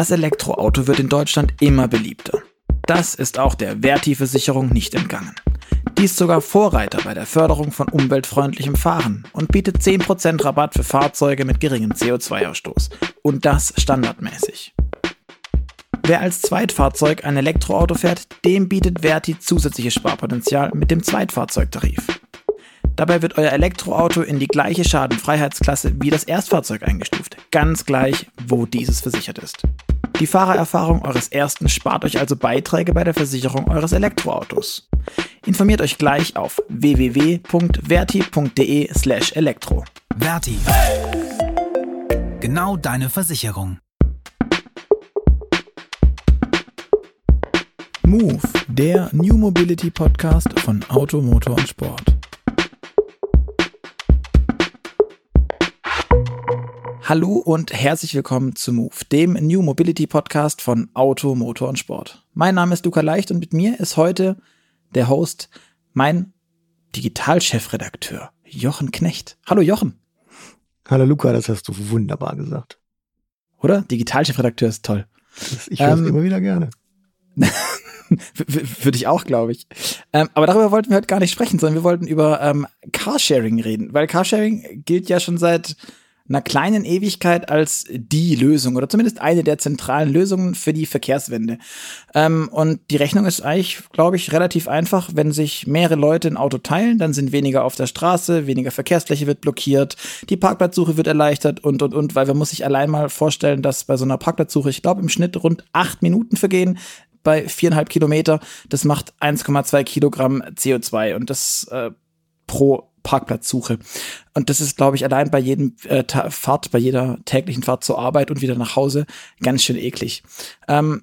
Das Elektroauto wird in Deutschland immer beliebter. Das ist auch der Verti-Versicherung nicht entgangen. Die ist sogar Vorreiter bei der Förderung von umweltfreundlichem Fahren und bietet 10% Rabatt für Fahrzeuge mit geringem CO2-Ausstoß. Und das standardmäßig. Wer als Zweitfahrzeug ein Elektroauto fährt, dem bietet Verti zusätzliches Sparpotenzial mit dem Zweitfahrzeugtarif. Dabei wird euer Elektroauto in die gleiche Schadenfreiheitsklasse wie das Erstfahrzeug eingestuft, ganz gleich, wo dieses versichert ist. Die Fahrererfahrung eures ersten spart euch also Beiträge bei der Versicherung eures Elektroautos. Informiert euch gleich auf www.verti.de/elektro. Verti. Genau deine Versicherung. Move, der New Mobility Podcast von Auto, Motor und Sport. Hallo und herzlich willkommen zu Move, dem New Mobility Podcast von Auto, Motor und Sport. Mein Name ist Luca Leicht und mit mir ist heute der Host, mein Digitalchefredakteur, Jochen Knecht. Hallo Jochen. Hallo Luca, das hast du wunderbar gesagt. Oder? Digitalchefredakteur ist toll. Ich höre es ähm, immer wieder gerne. Für dich auch, glaube ich. Ähm, aber darüber wollten wir heute gar nicht sprechen, sondern wir wollten über ähm, Carsharing reden, weil Carsharing gilt ja schon seit einer kleinen Ewigkeit als die Lösung oder zumindest eine der zentralen Lösungen für die Verkehrswende. Ähm, und die Rechnung ist eigentlich, glaube ich, relativ einfach. Wenn sich mehrere Leute ein Auto teilen, dann sind weniger auf der Straße, weniger Verkehrsfläche wird blockiert, die Parkplatzsuche wird erleichtert und, und, und, weil man muss sich allein mal vorstellen, dass bei so einer Parkplatzsuche, ich glaube, im Schnitt rund acht Minuten vergehen bei viereinhalb Kilometer. Das macht 1,2 Kilogramm CO2 und das äh, pro Parkplatzsuche. Und das ist, glaube ich, allein bei jedem äh, Fahrt, bei jeder täglichen Fahrt zur Arbeit und wieder nach Hause ganz schön eklig. Ähm,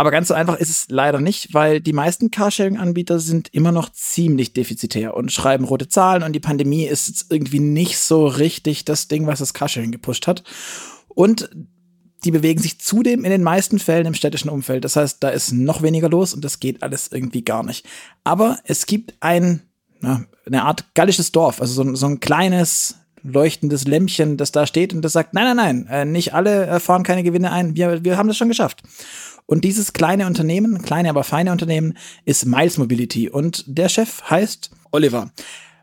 aber ganz so einfach ist es leider nicht, weil die meisten Carsharing-Anbieter sind immer noch ziemlich defizitär und schreiben rote Zahlen und die Pandemie ist jetzt irgendwie nicht so richtig das Ding, was das Carsharing gepusht hat. Und die bewegen sich zudem in den meisten Fällen im städtischen Umfeld. Das heißt, da ist noch weniger los und das geht alles irgendwie gar nicht. Aber es gibt ein, na, eine Art gallisches Dorf, also so, so ein kleines leuchtendes Lämpchen, das da steht und das sagt, nein, nein, nein, äh, nicht alle äh, fahren keine Gewinne ein, wir, wir haben das schon geschafft. Und dieses kleine Unternehmen, kleine aber feine Unternehmen, ist Miles Mobility und der Chef heißt Oliver.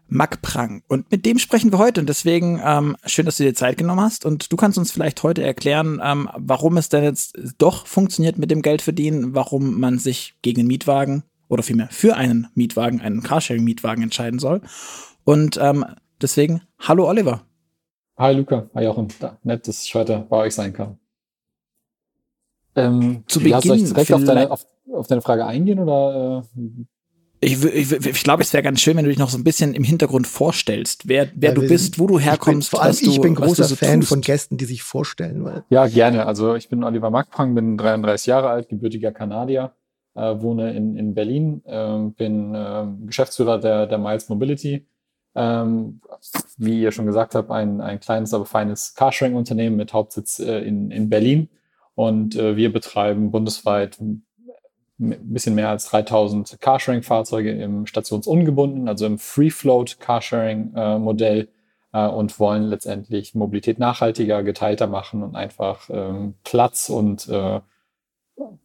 Mack Prang. Und mit dem sprechen wir heute. Und deswegen ähm, schön, dass du dir Zeit genommen hast. Und du kannst uns vielleicht heute erklären, ähm, warum es denn jetzt doch funktioniert mit dem Geldverdienen, warum man sich gegen einen Mietwagen oder vielmehr für einen Mietwagen, einen Carsharing-Mietwagen entscheiden soll. Und ähm, deswegen, hallo Oliver. Hi Luca, hi Jochen. Da, nett, dass ich heute bei euch sein kann. Ähm, Zu Beginn soll ich direkt auf deine, auf, auf deine Frage eingehen oder äh, ich, ich, ich glaube, es wäre ganz schön, wenn du dich noch so ein bisschen im Hintergrund vorstellst, wer, wer ja, du bist, wo du herkommst. Bin, vor allem ich bin großer so Fan tust. von Gästen, die sich vorstellen. Weil ja, gerne. Also ich bin Oliver Magpang, bin 33 Jahre alt, gebürtiger Kanadier, wohne in, in Berlin, äh, bin äh, Geschäftsführer der, der Miles Mobility. Ähm, wie ihr schon gesagt habt, ein, ein kleines, aber feines Carsharing-Unternehmen mit Hauptsitz äh, in, in Berlin. Und äh, wir betreiben bundesweit ein bisschen mehr als 3000 Carsharing-Fahrzeuge im stationsungebunden, also im Free-Float-Carsharing-Modell äh, und wollen letztendlich Mobilität nachhaltiger, geteilter machen und einfach ähm, Platz und äh,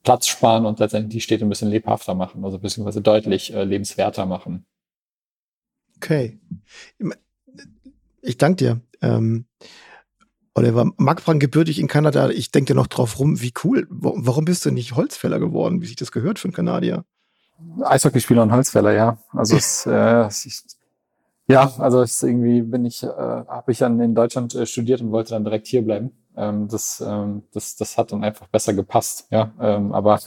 Platz sparen und letztendlich die Städte ein bisschen lebhafter machen, also beziehungsweise deutlich äh, lebenswerter machen. Okay. Ich danke dir. Ähm, Oliver Magbrand gebürtig in Kanada. Ich denke noch drauf rum, wie cool. Warum bist du nicht Holzfäller geworden, wie sich das gehört für einen Kanadier? Eishockeyspieler und Holzfäller, ja. Also es, äh, ich, ja, also es irgendwie bin ich, äh, habe ich dann in Deutschland äh, studiert und wollte dann direkt hier bleiben. Ähm, das, ähm, das, das hat dann einfach besser gepasst, ja. Ähm, aber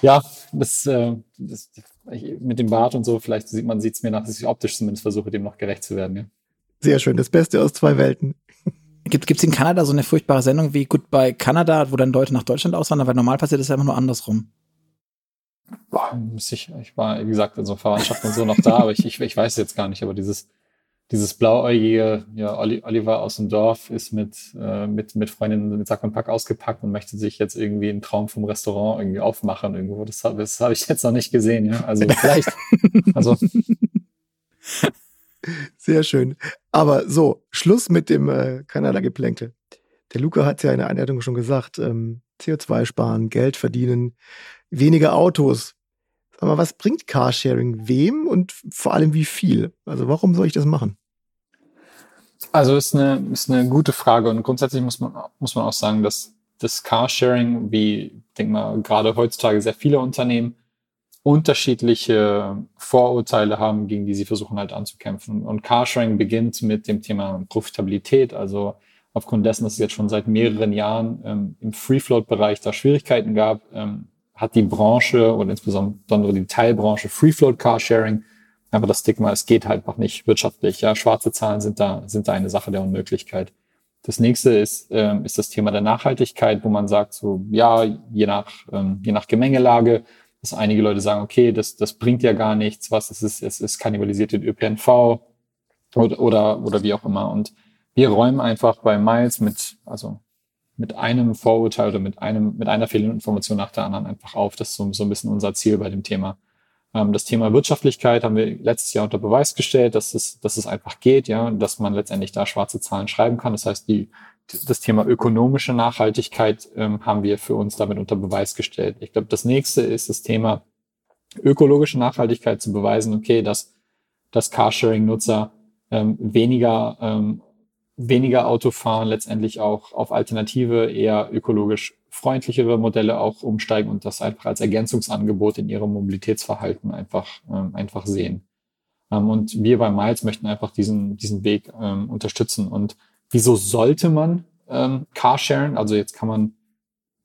ja, das, äh, das ich, mit dem Bart und so, vielleicht sieht man, sieht es mir nach, dass ich optisch zumindest versuche, dem noch gerecht zu werden. Ja. Sehr schön, das Beste aus zwei Welten. Gibt es in Kanada so eine furchtbare Sendung wie Goodbye Kanada, wo dann Leute nach Deutschland auswandern? Weil normal passiert das ja immer nur andersrum. Boah, ich, ich war, wie gesagt, also Verwandtschaft und so noch da, aber ich, ich, ich weiß jetzt gar nicht, aber dieses, dieses blauäugige, ja, Oliver aus dem Dorf ist mit, äh, mit, mit Freundinnen mit Sack und Pack ausgepackt und möchte sich jetzt irgendwie einen Traum vom Restaurant irgendwie aufmachen irgendwo. Das, das habe ich jetzt noch nicht gesehen, ja. Also vielleicht, also Sehr schön. Aber so, Schluss mit dem äh, Kanada-Geplänkel. der Luca hat ja in der Einleitung schon gesagt, ähm, CO2 sparen, Geld verdienen, weniger Autos. Mal, was bringt Carsharing wem und vor allem wie viel? Also warum soll ich das machen? Also ist eine, ist eine gute Frage und grundsätzlich muss man, muss man auch sagen, dass das Carsharing, wie, denke mal, gerade heutzutage sehr viele Unternehmen unterschiedliche Vorurteile haben, gegen die sie versuchen halt anzukämpfen. Und Carsharing beginnt mit dem Thema Profitabilität, also aufgrund dessen, dass es jetzt schon seit mehreren Jahren ähm, im Free-Float-Bereich da Schwierigkeiten gab, ähm, hat die Branche und insbesondere die Teilbranche Free-Float Carsharing aber das Stigma, es geht halt noch nicht wirtschaftlich. Ja, schwarze Zahlen sind da, sind da eine Sache der Unmöglichkeit. Das nächste ist, ähm, ist das Thema der Nachhaltigkeit, wo man sagt, so, ja, je nach, ähm, je nach Gemengelage, dass einige Leute sagen, okay, das, das bringt ja gar nichts, was es ist, es ist kannibalisiert den ÖPNV oder, oder, oder wie auch immer. Und wir räumen einfach bei Miles mit, also mit einem Vorurteil oder mit einem, mit einer Fehlinformation nach der anderen einfach auf. Das ist so, so ein bisschen unser Ziel bei dem Thema. Ähm, das Thema Wirtschaftlichkeit haben wir letztes Jahr unter Beweis gestellt, dass es, dass es einfach geht, ja, dass man letztendlich da schwarze Zahlen schreiben kann. Das heißt, die, das Thema ökonomische Nachhaltigkeit ähm, haben wir für uns damit unter Beweis gestellt. Ich glaube, das nächste ist das Thema ökologische Nachhaltigkeit zu beweisen, okay, dass, dass Carsharing-Nutzer ähm, weniger, ähm, weniger Auto fahren, letztendlich auch auf alternative, eher ökologisch freundlichere Modelle auch umsteigen und das einfach als Ergänzungsangebot in ihrem Mobilitätsverhalten einfach, ähm, einfach sehen. Ähm, und wir bei Miles möchten einfach diesen, diesen Weg ähm, unterstützen. Und wieso sollte man ähm, Carsharen? Also jetzt kann man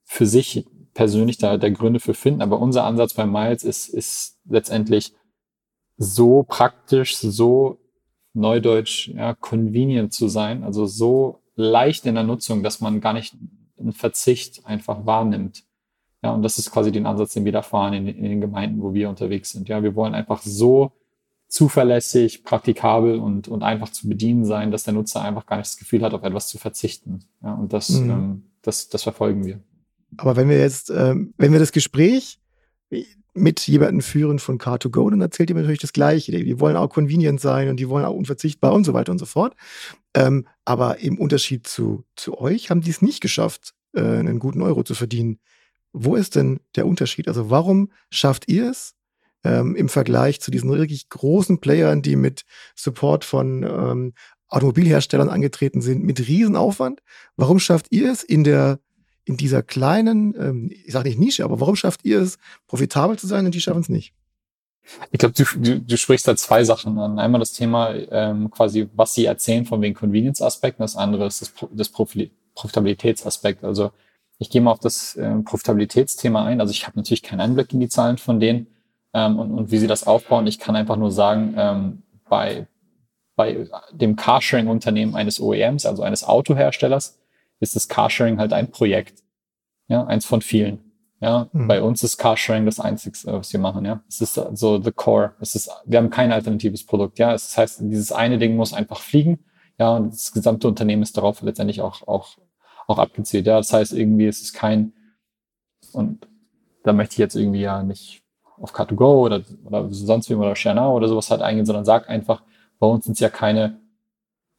für sich persönlich da der Gründe für finden, aber unser Ansatz bei Miles ist, ist letztendlich so praktisch, so neudeutsch, ja, convenient zu sein, also so leicht in der Nutzung, dass man gar nicht einen Verzicht einfach wahrnimmt. Ja, und das ist quasi den Ansatz, den wir da fahren in, in den Gemeinden, wo wir unterwegs sind. Ja, wir wollen einfach so zuverlässig, praktikabel und, und einfach zu bedienen sein, dass der Nutzer einfach gar nicht das Gefühl hat, auf etwas zu verzichten. Ja, und das, mhm. ähm, das, das verfolgen wir. Aber wenn wir jetzt, ähm, wenn wir das Gespräch mit jemandem führen von Car2Go, dann erzählt ihr natürlich das Gleiche. Die wollen auch convenient sein und die wollen auch unverzichtbar und so weiter und so fort. Ähm, aber im Unterschied zu, zu euch haben die es nicht geschafft, äh, einen guten Euro zu verdienen. Wo ist denn der Unterschied? Also warum schafft ihr es ähm, im Vergleich zu diesen wirklich großen Playern, die mit Support von ähm, Automobilherstellern angetreten sind, mit Riesenaufwand? Warum schafft ihr es in der in dieser kleinen, ähm, ich sage nicht Nische, aber warum schafft ihr es, profitabel zu sein und die schaffen es nicht? Ich glaube, du, du, du sprichst da zwei Sachen an. Einmal das Thema ähm, quasi, was sie erzählen von wegen Convenience-Aspekt, das andere ist das, das Profitabilitätsaspekt. Also ich gehe mal auf das ähm, Profitabilitätsthema ein. Also ich habe natürlich keinen Einblick in die Zahlen von denen ähm, und, und wie sie das aufbauen. Ich kann einfach nur sagen, ähm, bei, bei dem Carsharing-Unternehmen eines OEMs, also eines Autoherstellers, ist das Carsharing halt ein Projekt. Ja, eins von vielen. Ja, mhm. bei uns ist Carsharing das Einzige, was wir machen. Ja, es ist so the core. Es ist, wir haben kein alternatives Produkt. Ja, es das heißt, dieses eine Ding muss einfach fliegen. Ja, und das gesamte Unternehmen ist darauf letztendlich auch, auch, auch abgezielt. Ja, das heißt irgendwie, es ist kein, und da möchte ich jetzt irgendwie ja nicht auf Car2Go oder, oder sonst wie oder ShareNow oder sowas halt eingehen, sondern sag einfach, bei uns sind es ja keine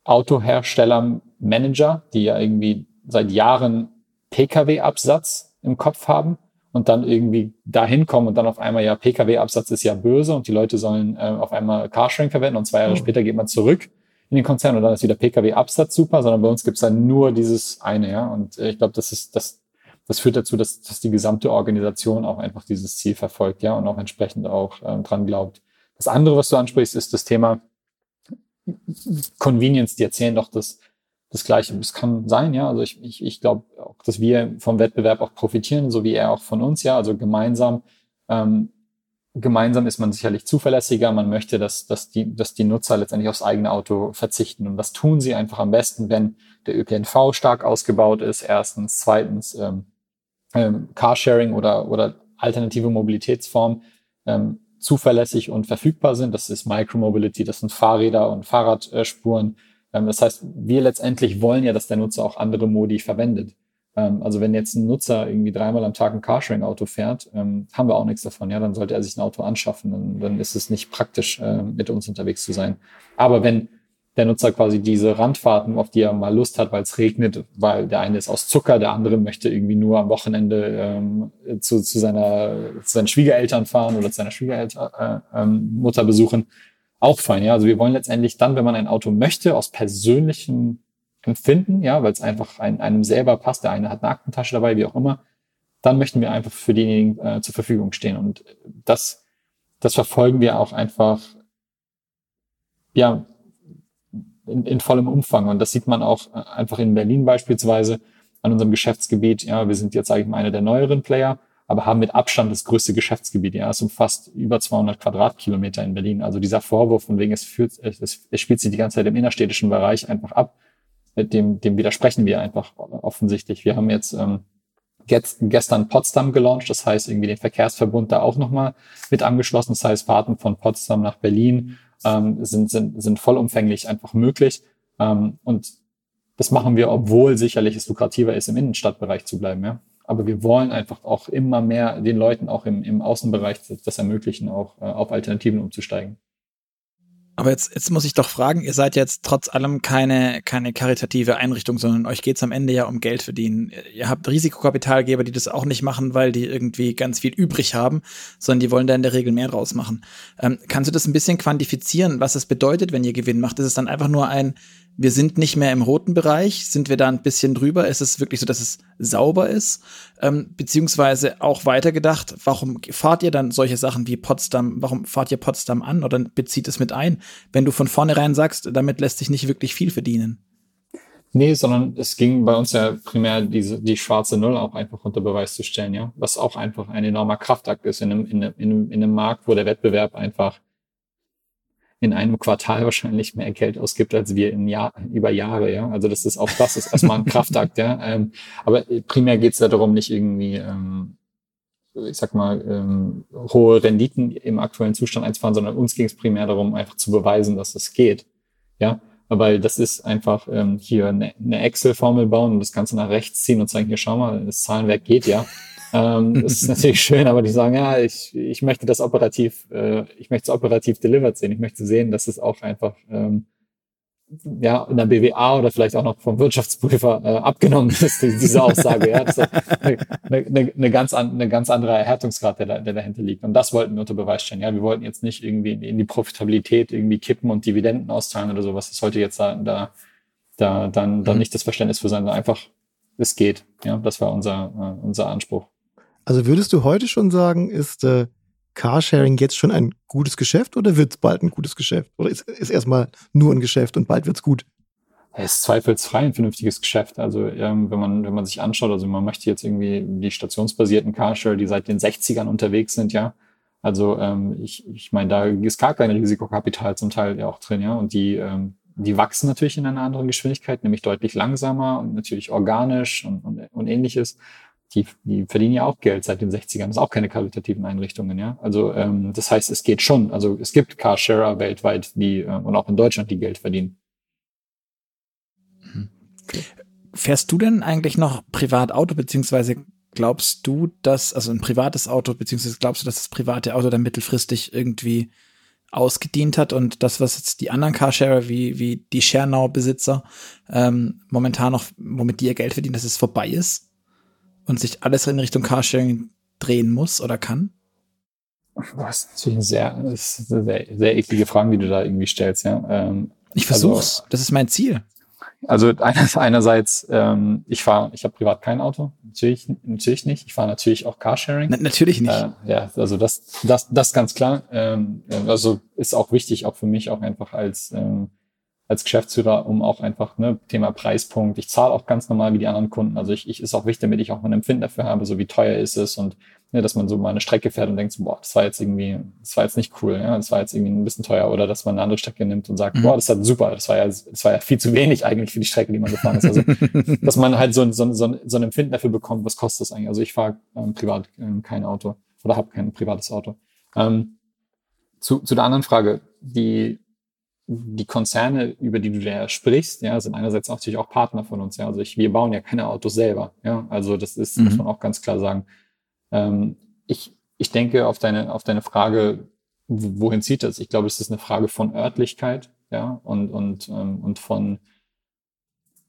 Autohersteller-Manager, die ja irgendwie seit Jahren Pkw-Absatz im Kopf haben, und dann irgendwie dahin kommen und dann auf einmal, ja, Pkw-Absatz ist ja böse und die Leute sollen äh, auf einmal Carsharing verwenden und zwei Jahre mhm. später geht man zurück in den Konzern und dann ist wieder Pkw-Absatz super, sondern bei uns gibt's dann nur dieses eine, ja. Und äh, ich glaube, das ist, das, das führt dazu, dass, dass die gesamte Organisation auch einfach dieses Ziel verfolgt, ja, und auch entsprechend auch ähm, dran glaubt. Das andere, was du ansprichst, ist das Thema Convenience. Die erzählen doch, dass das Gleiche. Es kann sein, ja. Also ich, ich, ich glaube dass wir vom Wettbewerb auch profitieren, so wie er auch von uns, ja. Also gemeinsam, ähm, gemeinsam ist man sicherlich zuverlässiger. Man möchte, dass, dass, die, dass die Nutzer letztendlich aufs eigene Auto verzichten. Und das tun sie einfach am besten, wenn der ÖPNV stark ausgebaut ist. Erstens. Zweitens, ähm, ähm, Carsharing oder, oder alternative Mobilitätsformen ähm, zuverlässig und verfügbar sind. Das ist Micromobility, das sind Fahrräder und Fahrradspuren. Ähm, das heißt, wir letztendlich wollen ja, dass der Nutzer auch andere Modi verwendet. Ähm, also wenn jetzt ein Nutzer irgendwie dreimal am Tag ein Carsharing-Auto fährt, ähm, haben wir auch nichts davon. Ja, dann sollte er sich ein Auto anschaffen. Dann, dann ist es nicht praktisch, mit uns unterwegs zu sein. Aber wenn der Nutzer quasi diese Randfahrten, auf die er mal Lust hat, weil es regnet, weil der eine ist aus Zucker, der andere möchte irgendwie nur am Wochenende ähm, zu, zu, seiner, zu seinen Schwiegereltern fahren oder zu seiner Schwiegermutter äh, ähm, besuchen. Auch fein, ja. Also wir wollen letztendlich dann, wenn man ein Auto möchte, aus persönlichem Empfinden, ja, weil es einfach ein, einem selber passt, der eine hat eine Aktentasche dabei, wie auch immer, dann möchten wir einfach für diejenigen äh, zur Verfügung stehen. Und das, das verfolgen wir auch einfach, ja, in, in vollem Umfang. Und das sieht man auch äh, einfach in Berlin beispielsweise an unserem Geschäftsgebiet. Ja, wir sind jetzt, sage ich mal, einer der neueren Player, aber haben mit Abstand das größte Geschäftsgebiet. Ja, es umfasst über 200 Quadratkilometer in Berlin. Also dieser Vorwurf von wegen, es, führt, es, es spielt sich die ganze Zeit im innerstädtischen Bereich einfach ab, dem, dem widersprechen wir einfach offensichtlich. Wir haben jetzt ähm, gestern Potsdam gelauncht, das heißt irgendwie den Verkehrsverbund da auch nochmal mit angeschlossen. Das heißt, Fahrten von Potsdam nach Berlin ähm, sind, sind, sind vollumfänglich einfach möglich. Ähm, und das machen wir, obwohl sicherlich es lukrativer ist, im Innenstadtbereich zu bleiben. Ja? Aber wir wollen einfach auch immer mehr den Leuten auch im, im Außenbereich das ermöglichen, auch äh, auf Alternativen umzusteigen. Aber jetzt, jetzt muss ich doch fragen, ihr seid jetzt trotz allem keine, keine karitative Einrichtung, sondern euch geht's am Ende ja um Geld verdienen. Ihr habt Risikokapitalgeber, die das auch nicht machen, weil die irgendwie ganz viel übrig haben, sondern die wollen da in der Regel mehr draus machen. Ähm, kannst du das ein bisschen quantifizieren, was es bedeutet, wenn ihr Gewinn macht? Ist es dann einfach nur ein, wir sind nicht mehr im roten Bereich, sind wir da ein bisschen drüber? Ist es wirklich so, dass es sauber ist? Ähm, beziehungsweise auch weitergedacht, warum fahrt ihr dann solche Sachen wie Potsdam, warum fahrt ihr Potsdam an oder bezieht es mit ein, wenn du von vornherein sagst, damit lässt sich nicht wirklich viel verdienen? Nee, sondern es ging bei uns ja primär diese, die schwarze Null auch einfach unter Beweis zu stellen, ja. Was auch einfach ein enormer Kraftakt ist in einem, in einem, in einem Markt, wo der Wettbewerb einfach in einem Quartal wahrscheinlich mehr Geld ausgibt, als wir in Jahr, über Jahre, ja. Also das ist auch das ist erstmal ein Kraftakt, ja. Ähm, aber primär geht es ja darum, nicht irgendwie, ähm, ich sag mal, ähm, hohe Renditen im aktuellen Zustand einzufahren, sondern uns ging es primär darum, einfach zu beweisen, dass es geht. Ja. Weil das ist einfach ähm, hier eine, eine Excel-Formel bauen und das Ganze nach rechts ziehen und sagen, hier schau mal, das Zahlenwerk geht ja. Ähm, das ist natürlich schön, aber die sagen, ja, ich, ich möchte das operativ, äh, ich möchte es operativ delivered sehen. Ich möchte sehen, dass es auch einfach ähm, ja, in der BWA oder vielleicht auch noch vom Wirtschaftsprüfer äh, abgenommen ist, diese Aussage. ja, das ist eine, eine, eine, ganz an, eine ganz andere Erhärtungsgrad, der, da, der dahinter liegt. Und das wollten wir unter Beweis stellen. Ja, wir wollten jetzt nicht irgendwie in die Profitabilität irgendwie kippen und Dividenden auszahlen oder sowas. Das sollte jetzt da, da, da dann, dann mhm. nicht das Verständnis für sein, sondern einfach, es geht. Ja, das war unser, äh, unser Anspruch. Also würdest du heute schon sagen, ist äh, Carsharing jetzt schon ein gutes Geschäft oder wird es bald ein gutes Geschäft? Oder ist, ist erstmal nur ein Geschäft und bald wird's gut? Es ist zweifelsfrei ein vernünftiges Geschäft. Also ähm, wenn man wenn man sich anschaut, also man möchte jetzt irgendwie die stationsbasierten Carshare, die seit den 60ern unterwegs sind, ja. Also ähm, ich, ich meine, da ist gar kein Risikokapital zum Teil ja auch drin, ja. Und die ähm, die wachsen natürlich in einer anderen Geschwindigkeit, nämlich deutlich langsamer und natürlich organisch und, und, und ähnliches die, die verdienen ja auch Geld seit den 60ern. Das ist auch keine qualitativen Einrichtungen, ja. Also ähm, das heißt, es geht schon. Also es gibt Carsharer weltweit, die äh, und auch in Deutschland, die Geld verdienen. Okay. Fährst du denn eigentlich noch Privatauto, beziehungsweise glaubst du, dass, also ein privates Auto, beziehungsweise glaubst du, dass das private Auto dann mittelfristig irgendwie ausgedient hat und das, was jetzt die anderen Carsharer wie, wie die Schernau-Besitzer ähm, momentan noch, womit die ihr Geld verdienen, dass es vorbei ist? Und sich alles in Richtung Carsharing drehen muss oder kann? Das ist natürlich eine sehr, das ist eine sehr, sehr eklige Frage, die du da irgendwie stellst, ja. Ähm, ich versuch's, also, das ist mein Ziel. Also einerseits, ähm, ich fahre, ich habe privat kein Auto, natürlich, natürlich nicht. Ich fahre natürlich auch Carsharing. Na, natürlich nicht. Äh, ja, also das, das, das ganz klar. Ähm, also ist auch wichtig, auch für mich auch einfach als ähm, als Geschäftsführer, um auch einfach, ne, Thema Preispunkt. Ich zahle auch ganz normal wie die anderen Kunden. Also ich, ich ist auch wichtig, damit ich auch ein Empfinden dafür habe, so wie teuer ist es und ne, dass man so mal eine Strecke fährt und denkt so, boah, das war jetzt irgendwie, das war jetzt nicht cool, ja, das war jetzt irgendwie ein bisschen teuer. Oder dass man eine andere Strecke nimmt und sagt, mhm. boah, das ist super, das war ja, das war ja viel zu wenig eigentlich für die Strecke, die man gefahren ist. Also, dass man halt so, so, so, so ein Empfinden dafür bekommt, was kostet das eigentlich. Also ich fahre ähm, privat ähm, kein Auto oder habe kein privates Auto. Ähm, zu, zu der anderen Frage, die die Konzerne, über die du da sprichst, ja, sind einerseits natürlich auch Partner von uns. Ja, also ich, wir bauen ja keine Autos selber. Ja, also das ist, mhm. muss man auch ganz klar sagen. Ähm, ich, ich denke auf deine, auf deine Frage, wohin zieht das? Ich glaube, es ist eine Frage von Örtlichkeit. ja, und, und, ähm, und von,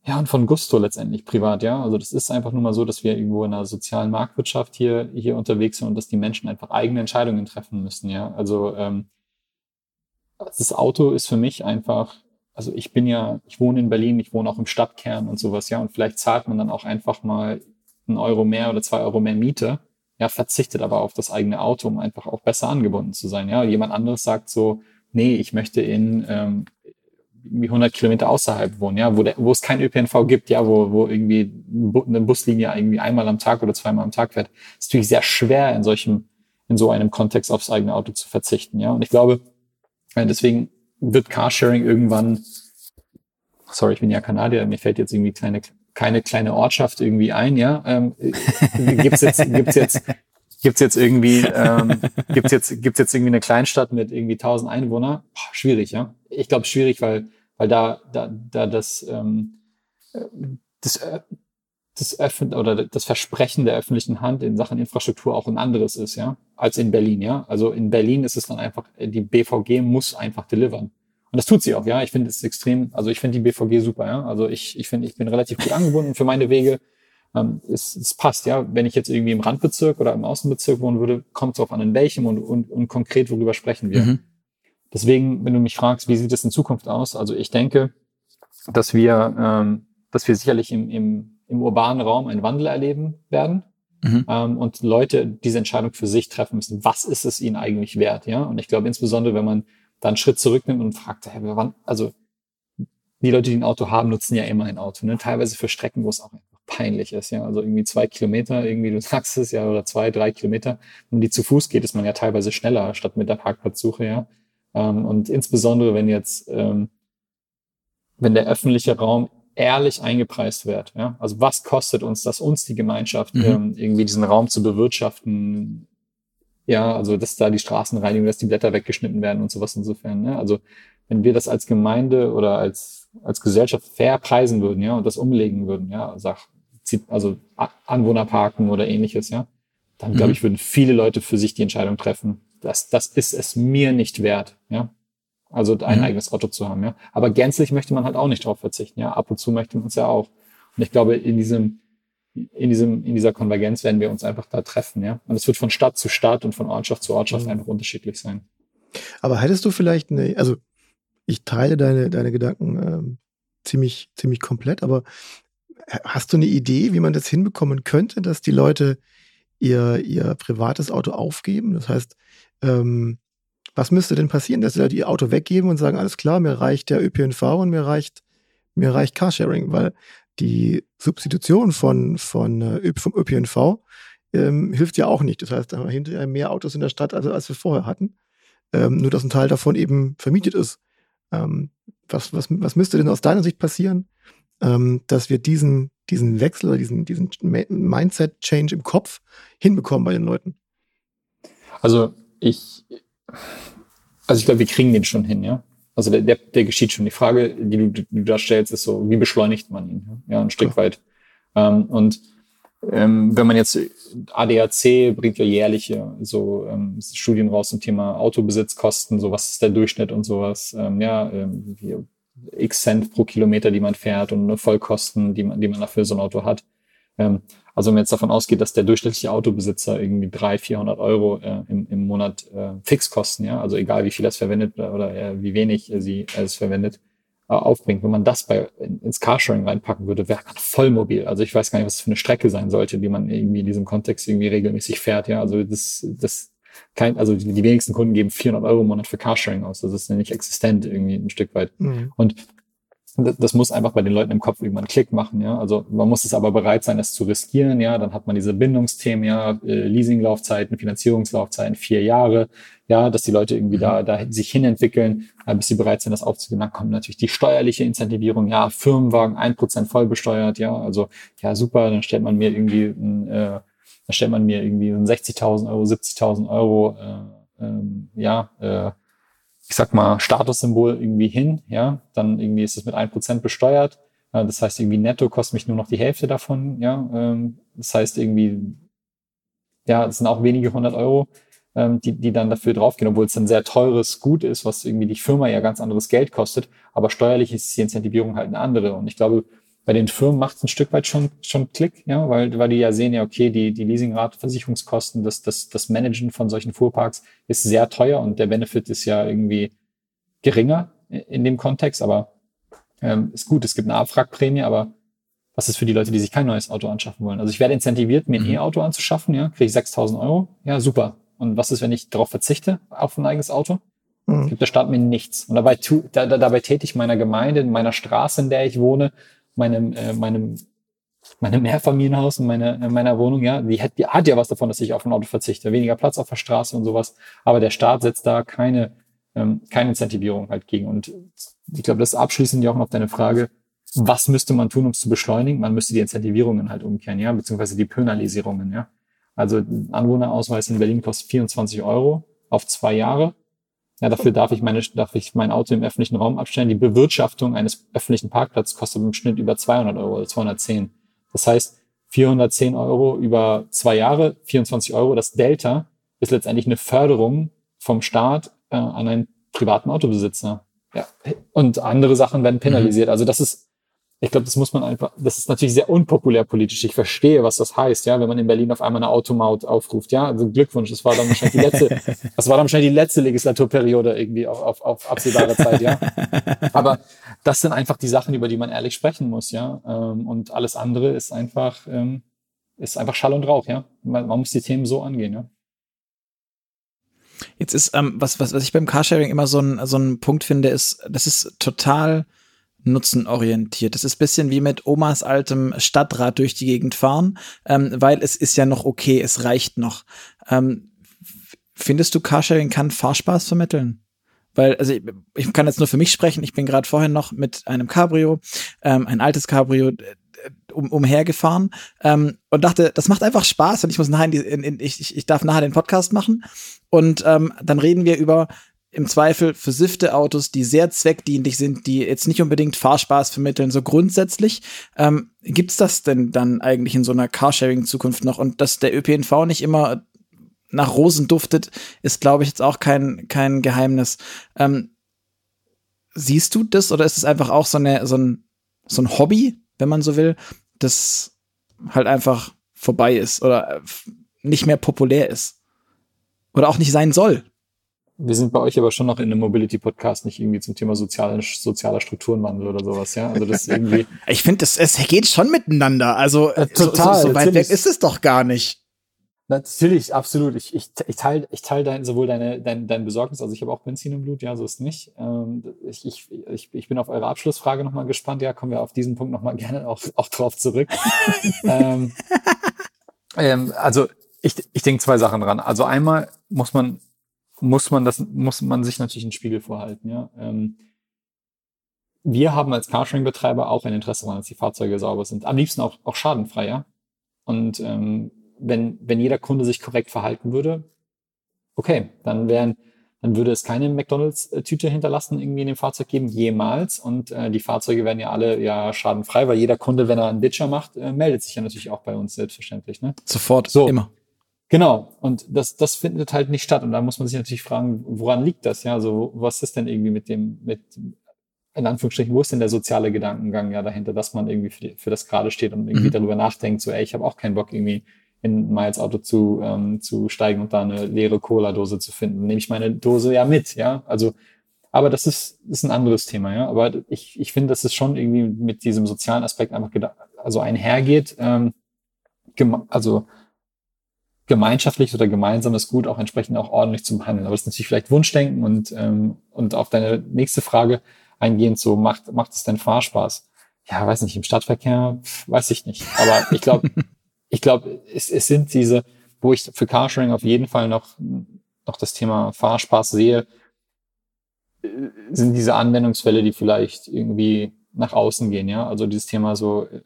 ja, und von Gusto letztendlich privat, ja. Also das ist einfach nur mal so, dass wir irgendwo in einer sozialen Marktwirtschaft hier, hier unterwegs sind und dass die Menschen einfach eigene Entscheidungen treffen müssen, ja. Also ähm, das Auto ist für mich einfach, also ich bin ja, ich wohne in Berlin, ich wohne auch im Stadtkern und sowas, ja. Und vielleicht zahlt man dann auch einfach mal einen Euro mehr oder zwei Euro mehr Miete, ja, verzichtet aber auf das eigene Auto, um einfach auch besser angebunden zu sein, ja. Jemand anderes sagt so, nee, ich möchte in ähm, irgendwie 100 Kilometer außerhalb wohnen, ja, wo, der, wo es kein ÖPNV gibt, ja, wo, wo irgendwie eine Buslinie irgendwie einmal am Tag oder zweimal am Tag fährt, ist natürlich sehr schwer in solchem, in so einem Kontext aufs eigene Auto zu verzichten, ja. Und ich glaube, deswegen wird Carsharing irgendwann, sorry, ich bin ja Kanadier, mir fällt jetzt irgendwie keine, keine kleine Ortschaft irgendwie ein, ja. Ähm, gibt's jetzt, gibt's jetzt, gibt's jetzt irgendwie, ähm, gibt's jetzt, gibt's jetzt irgendwie eine Kleinstadt mit irgendwie 1000 Einwohner? Boah, schwierig, ja. Ich glaube schwierig, weil, weil da, da, da das, ähm, das, äh, das Öffn oder das Versprechen der öffentlichen Hand in Sachen Infrastruktur auch ein anderes ist, ja, als in Berlin, ja. Also in Berlin ist es dann einfach, die BVG muss einfach delivern. Und das tut sie auch, ja. Ich finde es extrem, also ich finde die BVG super, ja. Also ich, ich finde, ich bin relativ gut angebunden für meine Wege. Ähm, es, es passt, ja. Wenn ich jetzt irgendwie im Randbezirk oder im Außenbezirk wohnen würde, kommt es auf an, in welchem und, und, und konkret, worüber sprechen wir. Mhm. Deswegen, wenn du mich fragst, wie sieht es in Zukunft aus? Also ich denke, dass wir, ähm, dass wir sicherlich im, im, im urbanen Raum einen Wandel erleben werden. Mhm. Ähm, und Leute diese Entscheidung für sich treffen müssen. Was ist es ihnen eigentlich wert? Ja, und ich glaube insbesondere, wenn man dann einen Schritt zurücknimmt und fragt, hey, wann, also die Leute, die ein Auto haben, nutzen ja immer ein Auto. Ne? Teilweise für Strecken, wo es auch einfach peinlich ist. Ja, also irgendwie zwei Kilometer, irgendwie du sagst es ja, oder zwei, drei Kilometer. Wenn die zu Fuß geht, ist man ja teilweise schneller statt mit der Parkplatzsuche. Ja, ähm, und insbesondere, wenn jetzt, ähm, wenn der öffentliche Raum ehrlich eingepreist wird. Ja? Also was kostet uns das, uns die Gemeinschaft, mhm. ähm, irgendwie diesen Raum zu bewirtschaften? Ja, also dass da die Straßenreinigung, dass die Blätter weggeschnitten werden und sowas insofern. Ne? Also wenn wir das als Gemeinde oder als, als Gesellschaft fair preisen würden, ja, und das umlegen würden, ja, sag, also Anwohnerparken oder ähnliches, ja, dann mhm. glaube ich, würden viele Leute für sich die Entscheidung treffen, das, das ist es mir nicht wert, ja. Also ein mhm. eigenes Auto zu haben, ja. Aber gänzlich möchte man halt auch nicht drauf verzichten, ja. Ab und zu möchte man es ja auch. Und ich glaube, in diesem, in diesem, in dieser Konvergenz werden wir uns einfach da treffen, ja. Und es wird von Stadt zu Stadt und von Ortschaft zu Ortschaft mhm. einfach unterschiedlich sein. Aber hättest du vielleicht eine, also ich teile deine, deine Gedanken ähm, ziemlich, ziemlich komplett, aber hast du eine Idee, wie man das hinbekommen könnte, dass die Leute ihr, ihr privates Auto aufgeben? Das heißt, ähm, was müsste denn passieren, dass sie da ihr Auto weggeben und sagen, alles klar, mir reicht der ÖPNV und mir reicht, mir reicht Carsharing, weil die Substitution von, von, äh, vom ÖPNV ähm, hilft ja auch nicht. Das heißt, da haben wir hinterher mehr Autos in der Stadt, als, als wir vorher hatten. Ähm, nur, dass ein Teil davon eben vermietet ist. Ähm, was, was, was müsste denn aus deiner Sicht passieren, ähm, dass wir diesen, diesen Wechsel oder diesen, diesen Mindset-Change im Kopf hinbekommen bei den Leuten? Also ich, also ich glaube, wir kriegen den schon hin, ja. Also der, der, der geschieht schon. Die Frage, die du, die du da stellst, ist so, wie beschleunigt man ihn? Ja, ein Stück ja. weit. Ähm, und ähm, wenn man jetzt ADAC bringt ja jährliche so ähm, Studien raus zum Thema Autobesitzkosten, so was ist der Durchschnitt und sowas, ähm, ja, ähm, x Cent pro Kilometer, die man fährt und Vollkosten, die man, die man dafür so ein Auto hat. Ähm, also wenn man jetzt davon ausgeht, dass der durchschnittliche Autobesitzer irgendwie 300, 400 Euro äh, im, im Monat äh, fix kosten, ja, also egal wie viel er es verwendet oder äh, wie wenig sie es verwendet, äh, aufbringt. Wenn man das bei ins Carsharing reinpacken würde, wäre man voll mobil. Also ich weiß gar nicht, was das für eine Strecke sein sollte, die man irgendwie in diesem Kontext irgendwie regelmäßig fährt. Ja, also das, das kein, also die, die wenigsten Kunden geben 400 Euro im Monat für Carsharing aus. Das ist ja nicht existent irgendwie ein Stück weit. Mhm. Und das muss einfach bei den Leuten im Kopf irgendwann einen Klick machen, ja. Also man muss es aber bereit sein, es zu riskieren, ja. Dann hat man diese Bindungsthemen, ja, äh, Leasinglaufzeiten, Finanzierungslaufzeiten, vier Jahre, ja, dass die Leute irgendwie da, mhm. da sich hinentwickeln, bis sie bereit sind, das aufzugeben. Dann kommt natürlich die steuerliche Incentivierung, ja, Firmenwagen ein Prozent voll besteuert, ja. Also ja, super, dann stellt man mir irgendwie ein, äh, dann stellt man mir irgendwie 60.000 Euro, 70.000 Euro, äh, ähm, ja, äh, ich sag mal, Statussymbol irgendwie hin, ja, dann irgendwie ist es mit ein Prozent besteuert. Das heißt, irgendwie netto kostet mich nur noch die Hälfte davon, ja. Ähm, das heißt irgendwie, ja, es sind auch wenige hundert Euro. ähm, die, die dann dafür draufgehen, obwohl es ein sehr teures Gut ist, was irgendwie die Firma ja ganz anderes Geld kostet. Aber steuerlich ist die Incentivierung halt eine andere. Und ich glaube, bei den Firmen macht es ein Stück weit schon, schon Klick, ja, weil, weil die ja sehen, ja, okay, die, die Leasingrate, Versicherungskosten, das, das, das Managen von solchen Fuhrparks ist sehr teuer und der Benefit ist ja irgendwie geringer in dem Kontext, aber ähm, ist gut, es gibt eine Abwrackprämie, aber was ist für die Leute, die sich kein neues Auto anschaffen wollen? Also ich werde incentiviert, mir ein mhm. E-Auto anzuschaffen, ja, kriege ich 6.000 Euro, ja, super. Und was ist, wenn ich darauf verzichte, auf ein eigenes Auto? Mhm. Gibt der Staat mir nichts. Und dabei, tu, da, da, dabei täte ich meiner Gemeinde, in meiner Straße, in der ich wohne, meinem, äh, meinem, meinem Mehrfamilienhaus und meine, äh, meiner Wohnung, ja, die hat, die hat ja was davon, dass ich auf ein Auto verzichte. Weniger Platz auf der Straße und sowas. Aber der Staat setzt da keine, ähm, keine Incentivierung halt gegen. Und ich glaube, das abschließend ja auch noch deine Frage, was müsste man tun, um es zu beschleunigen? Man müsste die Incentivierungen halt umkehren, ja, beziehungsweise die Penalisierungen, ja. Also Anwohnerausweis in Berlin kostet 24 Euro auf zwei Jahre. Ja, dafür darf ich meine, darf ich mein Auto im öffentlichen Raum abstellen. Die Bewirtschaftung eines öffentlichen Parkplatzes kostet im Schnitt über 200 Euro oder 210. Das heißt, 410 Euro über zwei Jahre, 24 Euro. Das Delta ist letztendlich eine Förderung vom Staat äh, an einen privaten Autobesitzer. Ja. Und andere Sachen werden penalisiert. Mhm. Also das ist ich glaube, das muss man einfach, das ist natürlich sehr unpopulär politisch. Ich verstehe, was das heißt, ja, wenn man in Berlin auf einmal eine Automaut aufruft, ja, also Glückwunsch, das war dann wahrscheinlich die letzte, das war dann wahrscheinlich die letzte Legislaturperiode irgendwie auf, auf, auf absehbare Zeit, ja. Aber das sind einfach die Sachen, über die man ehrlich sprechen muss, ja. Ähm, und alles andere ist einfach, ähm, ist einfach Schall und Rauch, ja. Man, man muss die Themen so angehen, ja. Jetzt ist, ähm, was, was, was ich beim Carsharing immer so ein, so ein Punkt finde, ist, das ist total nutzenorientiert. Das ist bisschen wie mit Omas altem Stadtrad durch die Gegend fahren, ähm, weil es ist ja noch okay, es reicht noch. Ähm, findest du, Carsharing kann Fahrspaß vermitteln? Weil, also ich, ich kann jetzt nur für mich sprechen, ich bin gerade vorhin noch mit einem Cabrio, ähm, ein altes Cabrio, äh, um, umhergefahren ähm, und dachte, das macht einfach Spaß und ich muss nachher in die, in, in, ich, ich darf nachher den Podcast machen und ähm, dann reden wir über im Zweifel versiffte Autos, die sehr zweckdienlich sind, die jetzt nicht unbedingt Fahrspaß vermitteln, so grundsätzlich. Ähm, gibt's das denn dann eigentlich in so einer Carsharing-Zukunft noch? Und dass der ÖPNV nicht immer nach Rosen duftet, ist, glaube ich, jetzt auch kein, kein Geheimnis. Ähm, siehst du das oder ist es einfach auch so, eine, so, ein, so ein Hobby, wenn man so will, das halt einfach vorbei ist oder nicht mehr populär ist? Oder auch nicht sein soll? Wir sind bei euch aber schon noch in einem Mobility-Podcast, nicht irgendwie zum Thema sozialer, sozialer Strukturenwandel oder sowas, ja. Also das irgendwie. ich finde, es, es geht schon miteinander. Also äh, total. So, so, weit weg ist es doch gar nicht. Natürlich, absolut. Ich, ich, ich teile ich teil dein, sowohl deine, dein, dein Besorgnis, also ich habe auch Benzin im Blut, ja, so ist nicht. Ähm, ich, ich, ich, ich bin auf eure Abschlussfrage nochmal gespannt. Ja, kommen wir auf diesen Punkt nochmal gerne auch, auch drauf zurück. ähm, ähm, also ich, ich denke zwei Sachen dran. Also einmal muss man muss man das, muss man sich natürlich einen Spiegel vorhalten, ja. Ähm, wir haben als Carsharing-Betreiber auch ein Interesse daran, dass die Fahrzeuge sauber sind. Am liebsten auch, auch schadenfrei, ja. Und ähm, wenn, wenn jeder Kunde sich korrekt verhalten würde, okay, dann wären, dann würde es keine McDonalds-Tüte hinterlassen, irgendwie in dem Fahrzeug geben, jemals. Und äh, die Fahrzeuge werden ja alle ja schadenfrei, weil jeder Kunde, wenn er einen Ditcher macht, äh, meldet sich ja natürlich auch bei uns selbstverständlich. Ne? Sofort, so immer. Genau. Und das, das findet halt nicht statt. Und da muss man sich natürlich fragen, woran liegt das? Ja, so, was ist denn irgendwie mit dem, mit, in Anführungsstrichen, wo ist denn der soziale Gedankengang ja dahinter, dass man irgendwie für, die, für das gerade steht und irgendwie mhm. darüber nachdenkt, so, ey, ich habe auch keinen Bock, irgendwie in Miles Auto zu, ähm, zu steigen und da eine leere Cola-Dose zu finden. Nehme ich meine Dose ja mit, ja. Also, aber das ist, ist ein anderes Thema, ja. Aber ich, ich finde, dass es schon irgendwie mit diesem sozialen Aspekt einfach also einhergeht. Ähm, also gemeinschaftlich oder gemeinsames Gut auch entsprechend auch ordentlich zu behandeln. Aber das ist natürlich vielleicht Wunschdenken und, ähm, und auf deine nächste Frage eingehend so, macht, macht es denn Fahrspaß? Ja, weiß nicht, im Stadtverkehr weiß ich nicht. Aber ich glaube, ich glaube, es, es sind diese, wo ich für Carsharing auf jeden Fall noch, noch das Thema Fahrspaß sehe, sind diese Anwendungsfälle, die vielleicht irgendwie nach außen gehen, ja. Also dieses Thema so äh,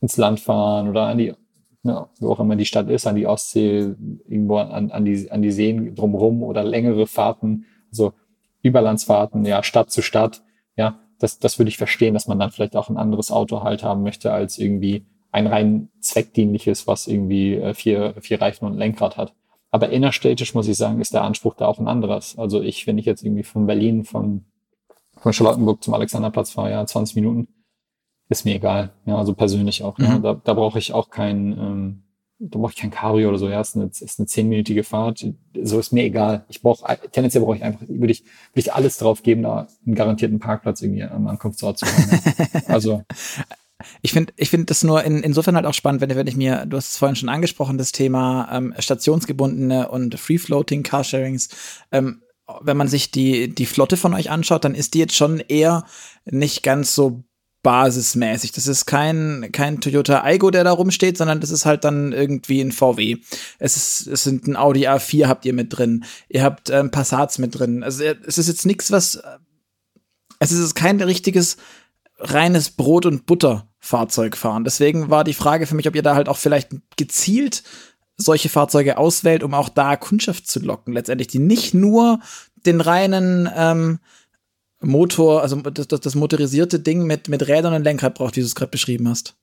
ins Land fahren oder an die ja, wo auch immer die Stadt ist, an die Ostsee, irgendwo an, an, die, an die Seen drumherum oder längere Fahrten, also Überlandsfahrten, ja, Stadt zu Stadt, ja, das, das würde ich verstehen, dass man dann vielleicht auch ein anderes Auto halt haben möchte, als irgendwie ein rein zweckdienliches, was irgendwie äh, vier, vier Reifen und Lenkrad hat. Aber innerstädtisch muss ich sagen, ist der Anspruch da auch ein anderes. Also ich, wenn ich jetzt irgendwie von Berlin, von, von Charlottenburg zum Alexanderplatz fahre, ja, 20 Minuten, ist mir egal. Ja, also persönlich auch. Mhm. Ja. Da, da brauche ich auch kein, ähm, da brauche ich kein Cabrio oder so. Ja, ist eine, ist eine zehnminütige Fahrt. So ist mir egal. Ich brauche, tendenziell brauche ich einfach, würde ich, würde ich alles drauf geben, da einen garantierten Parkplatz irgendwie am Ankunftsort zu haben. also. Ich finde ich finde das nur in, insofern halt auch spannend, wenn, wenn ich mir, du hast es vorhin schon angesprochen, das Thema ähm, stationsgebundene und Free-Floating Carsharings. Ähm, wenn man sich die, die Flotte von euch anschaut, dann ist die jetzt schon eher nicht ganz so basismäßig. Das ist kein, kein Toyota Aigo, der da rumsteht, sondern das ist halt dann irgendwie ein VW. Es ist, es sind ein Audi A4 habt ihr mit drin. Ihr habt ähm, Passats mit drin. Also es ist jetzt nichts, was, es ist kein richtiges reines Brot- und Butter-Fahrzeug fahren. Deswegen war die Frage für mich, ob ihr da halt auch vielleicht gezielt solche Fahrzeuge auswählt, um auch da Kundschaft zu locken, letztendlich, die nicht nur den reinen ähm, Motor, also das, das, das motorisierte Ding mit, mit Rädern und Lenkrad braucht, wie du es gerade beschrieben hast.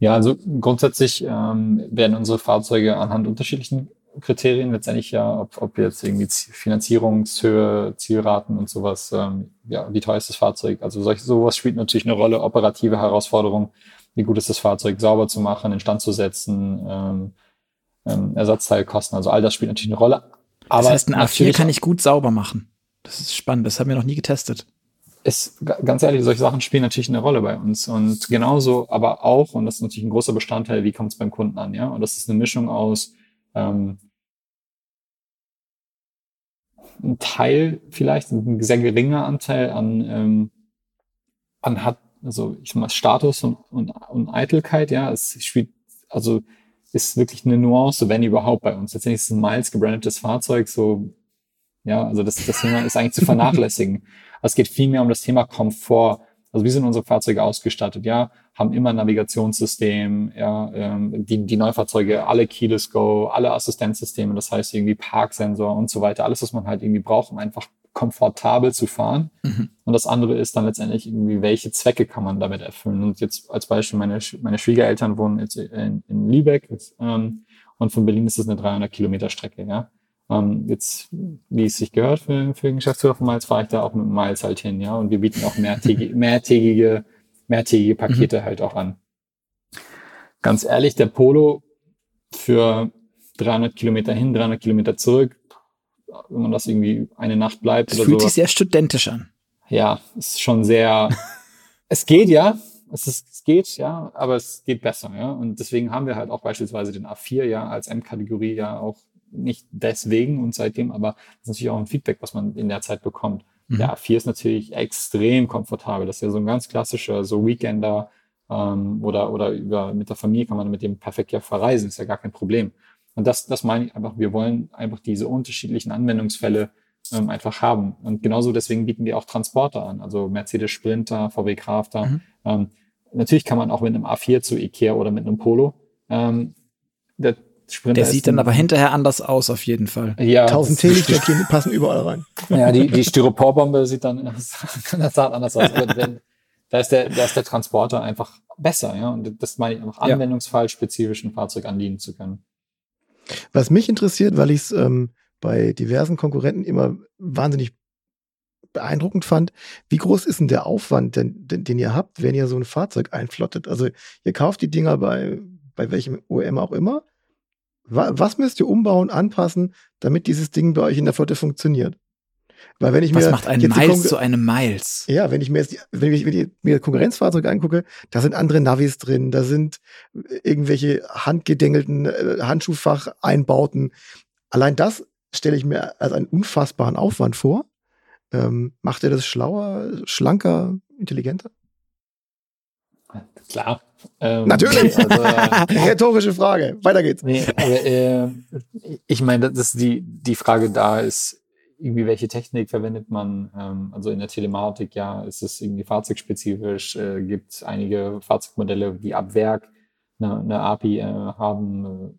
Ja, also grundsätzlich ähm, werden unsere Fahrzeuge anhand unterschiedlichen Kriterien letztendlich ja, ob, ob jetzt irgendwie Finanzierungshöhe, Zielraten und sowas, ähm, ja, wie teuer ist das Fahrzeug? Also solch, sowas spielt natürlich eine Rolle, operative Herausforderung, wie gut ist das Fahrzeug sauber zu machen, instand zu setzen, ähm, ähm, Ersatzteilkosten, also all das spielt natürlich eine Rolle. Aber das heißt, ein A4 kann ich gut sauber machen. Das ist spannend, das haben wir noch nie getestet. Es, ganz ehrlich, solche Sachen spielen natürlich eine Rolle bei uns. Und genauso aber auch, und das ist natürlich ein großer Bestandteil, wie kommt es beim Kunden an, ja? Und das ist eine Mischung aus ähm, ein Teil vielleicht, ein sehr geringer Anteil an, ähm, an hat, also ich sag mal, Status und, und, und Eitelkeit, ja, es spielt, also ist wirklich eine Nuance, wenn überhaupt bei uns. Letztendlich ist es ein Miles gebrandetes Fahrzeug, so, ja, also das, das Thema ist eigentlich zu vernachlässigen. es geht vielmehr um das Thema Komfort. Also wie sind unsere Fahrzeuge ausgestattet? Ja, haben immer ein Navigationssystem, ja, ähm, die, die Neufahrzeuge, alle Keyless Go, alle Assistenzsysteme, das heißt irgendwie Parksensor und so weiter, alles, was man halt irgendwie braucht, um einfach komfortabel zu fahren. Mhm. Und das andere ist dann letztendlich irgendwie, welche Zwecke kann man damit erfüllen? Und jetzt als Beispiel, meine, meine Schwiegereltern wohnen jetzt in, in Lübeck jetzt, ähm, und von Berlin ist es eine 300 Kilometer Strecke, ja. Ähm, jetzt, wie es sich gehört für, für den Geschäftsführer von Miles, fahre ich da auch mit Miles halt hin, ja. Und wir bieten auch mehrtägige, mehrtägige mehrtägige. Pakete mhm. halt auch an. Ganz ehrlich, der Polo für 300 Kilometer hin, 300 Kilometer zurück, wenn man das irgendwie eine Nacht bleibt das oder fühlt so. sich sehr studentisch an. Ja, ist schon sehr, es geht ja, es, ist, es geht, ja, aber es geht besser, ja. Und deswegen haben wir halt auch beispielsweise den A4 ja als M-Kategorie ja auch nicht deswegen und seitdem, aber das ist natürlich auch ein Feedback, was man in der Zeit bekommt. Mhm. Der A4 ist natürlich extrem komfortabel. Das ist ja so ein ganz klassischer, so Weekender ähm, oder, oder über, mit der Familie kann man mit dem perfekt ja verreisen, ist ja gar kein Problem. Und das, das meine ich einfach, wir wollen einfach diese unterschiedlichen Anwendungsfälle ähm, einfach haben. Und genauso deswegen bieten wir auch Transporter an, also Mercedes Sprinter, VW Crafter. Mhm. Ähm, natürlich kann man auch mit einem A4 zu Ikea oder mit einem Polo. Ähm, der Sprinter der sieht dann aber hinterher anders aus, auf jeden Fall. Ja. 1000 Teelichter passen überall rein. Ja, die, die Styroporbombe sieht dann kann das anders aus. Aber wenn, da ist der, da ist der Transporter einfach besser, ja. Und das meine ich einfach anwendungsfall spezifisch ein Fahrzeug andienen zu können. Was mich interessiert, weil ich es ähm, bei diversen Konkurrenten immer wahnsinnig beeindruckend fand, wie groß ist denn der Aufwand, den, den, den ihr habt, wenn ihr so ein Fahrzeug einflottet? Also ihr kauft die Dinger bei, bei welchem OEM auch immer was müsst ihr umbauen, anpassen, damit dieses Ding bei euch in der Flotte funktioniert? Weil wenn ich was mir macht ein Miles zu einem Miles? Ja, wenn ich mir jetzt, wenn ich, wenn ich mir Konkurrenzfahrzeuge angucke, da sind andere Navis drin, da sind irgendwelche handgedengelten äh, Handschuhfach-Einbauten. Allein das stelle ich mir als einen unfassbaren Aufwand vor. Ähm, macht er das schlauer, schlanker, intelligenter? Klar. Ähm, Natürlich. Also, Rhetorische Frage. Weiter geht's. Nee, aber, äh, ich meine, dass die, die Frage da ist, irgendwie welche Technik verwendet man? Ähm, also in der Telematik, ja, ist es irgendwie fahrzeugspezifisch? Äh, gibt einige Fahrzeugmodelle, die ab Werk eine, eine API äh, haben?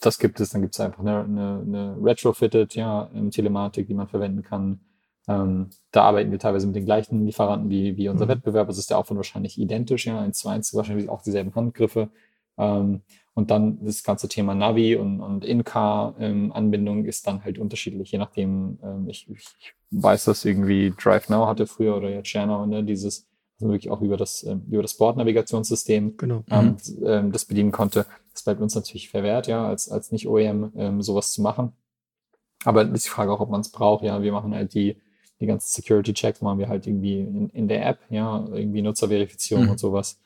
Das gibt es. Dann gibt es einfach eine, eine, eine Retrofitted, ja, Telematik, die man verwenden kann. Ähm, da arbeiten wir teilweise mit den gleichen Lieferanten wie, wie unser mhm. Wettbewerb. Es ist der Aufwand wahrscheinlich identisch, ja, eins zu eins, wahrscheinlich auch dieselben Handgriffe. Ähm, Und dann das ganze Thema Navi und, und In-Car-Anbindung ähm, ist dann halt unterschiedlich, je nachdem, ähm, ich, ich weiß, dass irgendwie Drive Now hatte früher oder jetzt ShareNow, ne, dieses, also wirklich auch über das, ähm, über das Bordnavigationssystem genau. ähm, mhm. das bedienen konnte. Das bleibt uns natürlich verwehrt, ja, als, als nicht OEM ähm, sowas zu machen. Aber ist die Frage auch, ob man es braucht. Ja, wir machen halt die, die ganzen Security-Checks machen wir halt irgendwie in, in der App, ja, irgendwie Nutzerverifizierung mhm. und sowas.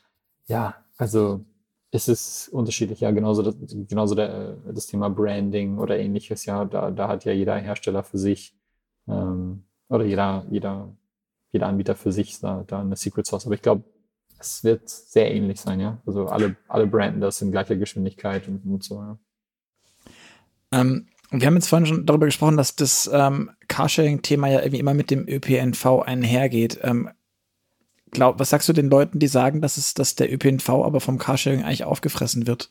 Ja, also es ist unterschiedlich, ja, genauso das, genauso der, das Thema Branding oder ähnliches, ja, da, da hat ja jeder Hersteller für sich ähm, oder jeder, jeder, jeder Anbieter für sich da, da eine Secret Source. Aber ich glaube, es wird sehr ähnlich sein, ja. Also alle, alle branden das in gleicher Geschwindigkeit und, und so, ja. Ähm, wir haben jetzt vorhin schon darüber gesprochen, dass das ähm, Carsharing-Thema ja irgendwie immer mit dem ÖPNV einhergeht. Ähm, glaub, was sagst du den Leuten, die sagen, dass es, dass der ÖPNV aber vom Carsharing eigentlich aufgefressen wird?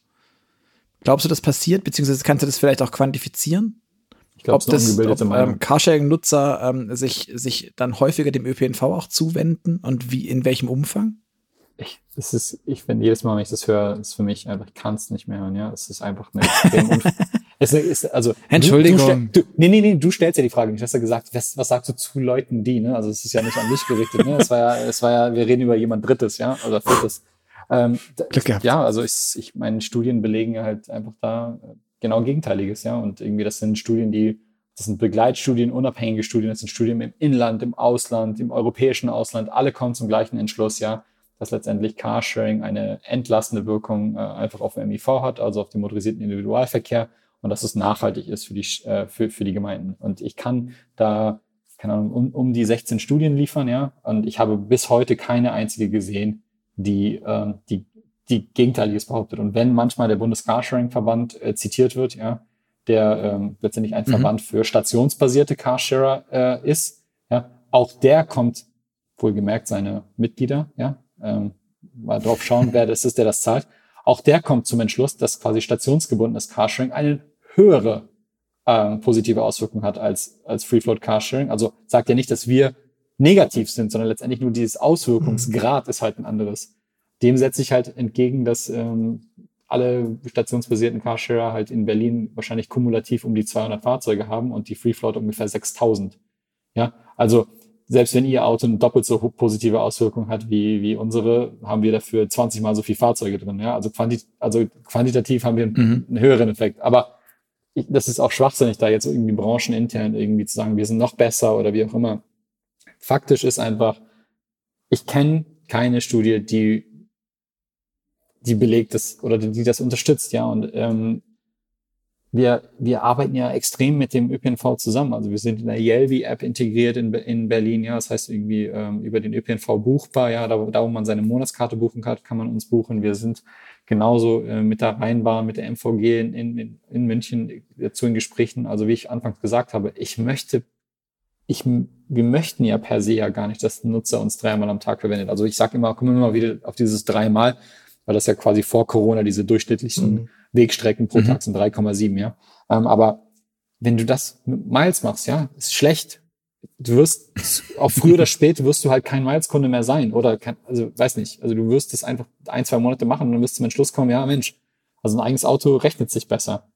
Glaubst du, das passiert? Beziehungsweise kannst du das vielleicht auch quantifizieren? Ich glaube, ob das, ob, ähm, Carsharing-Nutzer ähm, sich, sich dann häufiger dem ÖPNV auch zuwenden und wie, in welchem Umfang? Ich, das ist, ich finde jedes Mal, wenn ich das höre, ist für mich einfach, ich kann es nicht mehr hören, ja. Es ist einfach eine extrem es ist, also, Entschuldigung. Du, du, nee, nee, nee, du stellst ja die Frage nicht. Du hast ja gesagt, was, was sagst du zu Leuten, die, ne? Also es ist ja nicht an dich gerichtet, ne? Es war ja, es war ja, wir reden über jemand Drittes, ja, oder Viertes. Ähm, Glück gehabt. Ja, also ich, ich meine, Studien belegen halt einfach da äh, genau Gegenteiliges, ja. Und irgendwie, das sind Studien, die, das sind Begleitstudien, unabhängige Studien, das sind Studien im Inland, im Ausland, im europäischen Ausland, alle kommen zum gleichen Entschluss, ja dass letztendlich Carsharing eine entlastende Wirkung äh, einfach auf den MIV hat, also auf den motorisierten Individualverkehr und dass es nachhaltig ist für die, äh, für, für die Gemeinden. Und ich kann da, keine Ahnung, um, um die 16 Studien liefern, ja, und ich habe bis heute keine einzige gesehen, die, äh, die, die Gegenteiliges behauptet. Und wenn manchmal der Bundescarsharing-Verband äh, zitiert wird, ja, der ähm, letztendlich ein mhm. Verband für stationsbasierte Carsharer äh, ist, ja, auch der kommt, wohlgemerkt seine Mitglieder, ja, ähm, mal drauf schauen, wer das ist, der das zahlt. Auch der kommt zum Entschluss, dass quasi stationsgebundenes Carsharing einen höhere ähm, positive Auswirkungen hat als, als Free Float Carsharing. Also sagt ja nicht, dass wir negativ sind, sondern letztendlich nur dieses Auswirkungsgrad ist halt ein anderes. Dem setze ich halt entgegen, dass ähm, alle stationsbasierten Carsharer halt in Berlin wahrscheinlich kumulativ um die 200 Fahrzeuge haben und die Free Float ungefähr 6000. Ja, also selbst wenn ihr Auto eine doppelt so positive Auswirkung hat wie, wie unsere, haben wir dafür 20 mal so viel Fahrzeuge drin. Ja, also, quantit also quantitativ haben wir einen, mhm. einen höheren Effekt. Aber ich, das ist auch schwachsinnig, da jetzt irgendwie branchenintern irgendwie zu sagen, wir sind noch besser oder wie auch immer. Faktisch ist einfach, ich kenne keine Studie, die die belegt das oder die das unterstützt, ja. Und ähm, wir, wir arbeiten ja extrem mit dem ÖPNV zusammen. Also wir sind in der Yelvi-App integriert in, in Berlin, ja. Das heißt irgendwie ähm, über den ÖPNV buchbar, ja. Da, da, wo man seine Monatskarte buchen kann, kann man uns buchen. Wir sind genauso äh, mit der Rheinbahn, mit der MVG in, in, in München dazu in Gesprächen. Also wie ich anfangs gesagt habe, ich möchte, ich, wir möchten ja per se ja gar nicht, dass ein Nutzer uns dreimal am Tag verwendet. Also ich sage immer, kommen wir mal wieder auf dieses dreimal, weil das ja quasi vor Corona diese durchschnittlichen mhm. Wegstrecken pro mhm. Tag sind 3,7, ja. Ähm, aber wenn du das mit Miles machst, ja, ist schlecht du wirst, auch früher oder später wirst du halt kein Miles-Kunde mehr sein. Oder, kein, also, weiß nicht. Also, du wirst das einfach ein, zwei Monate machen und dann wirst du zum Entschluss kommen, ja, Mensch, also ein eigenes Auto rechnet sich besser.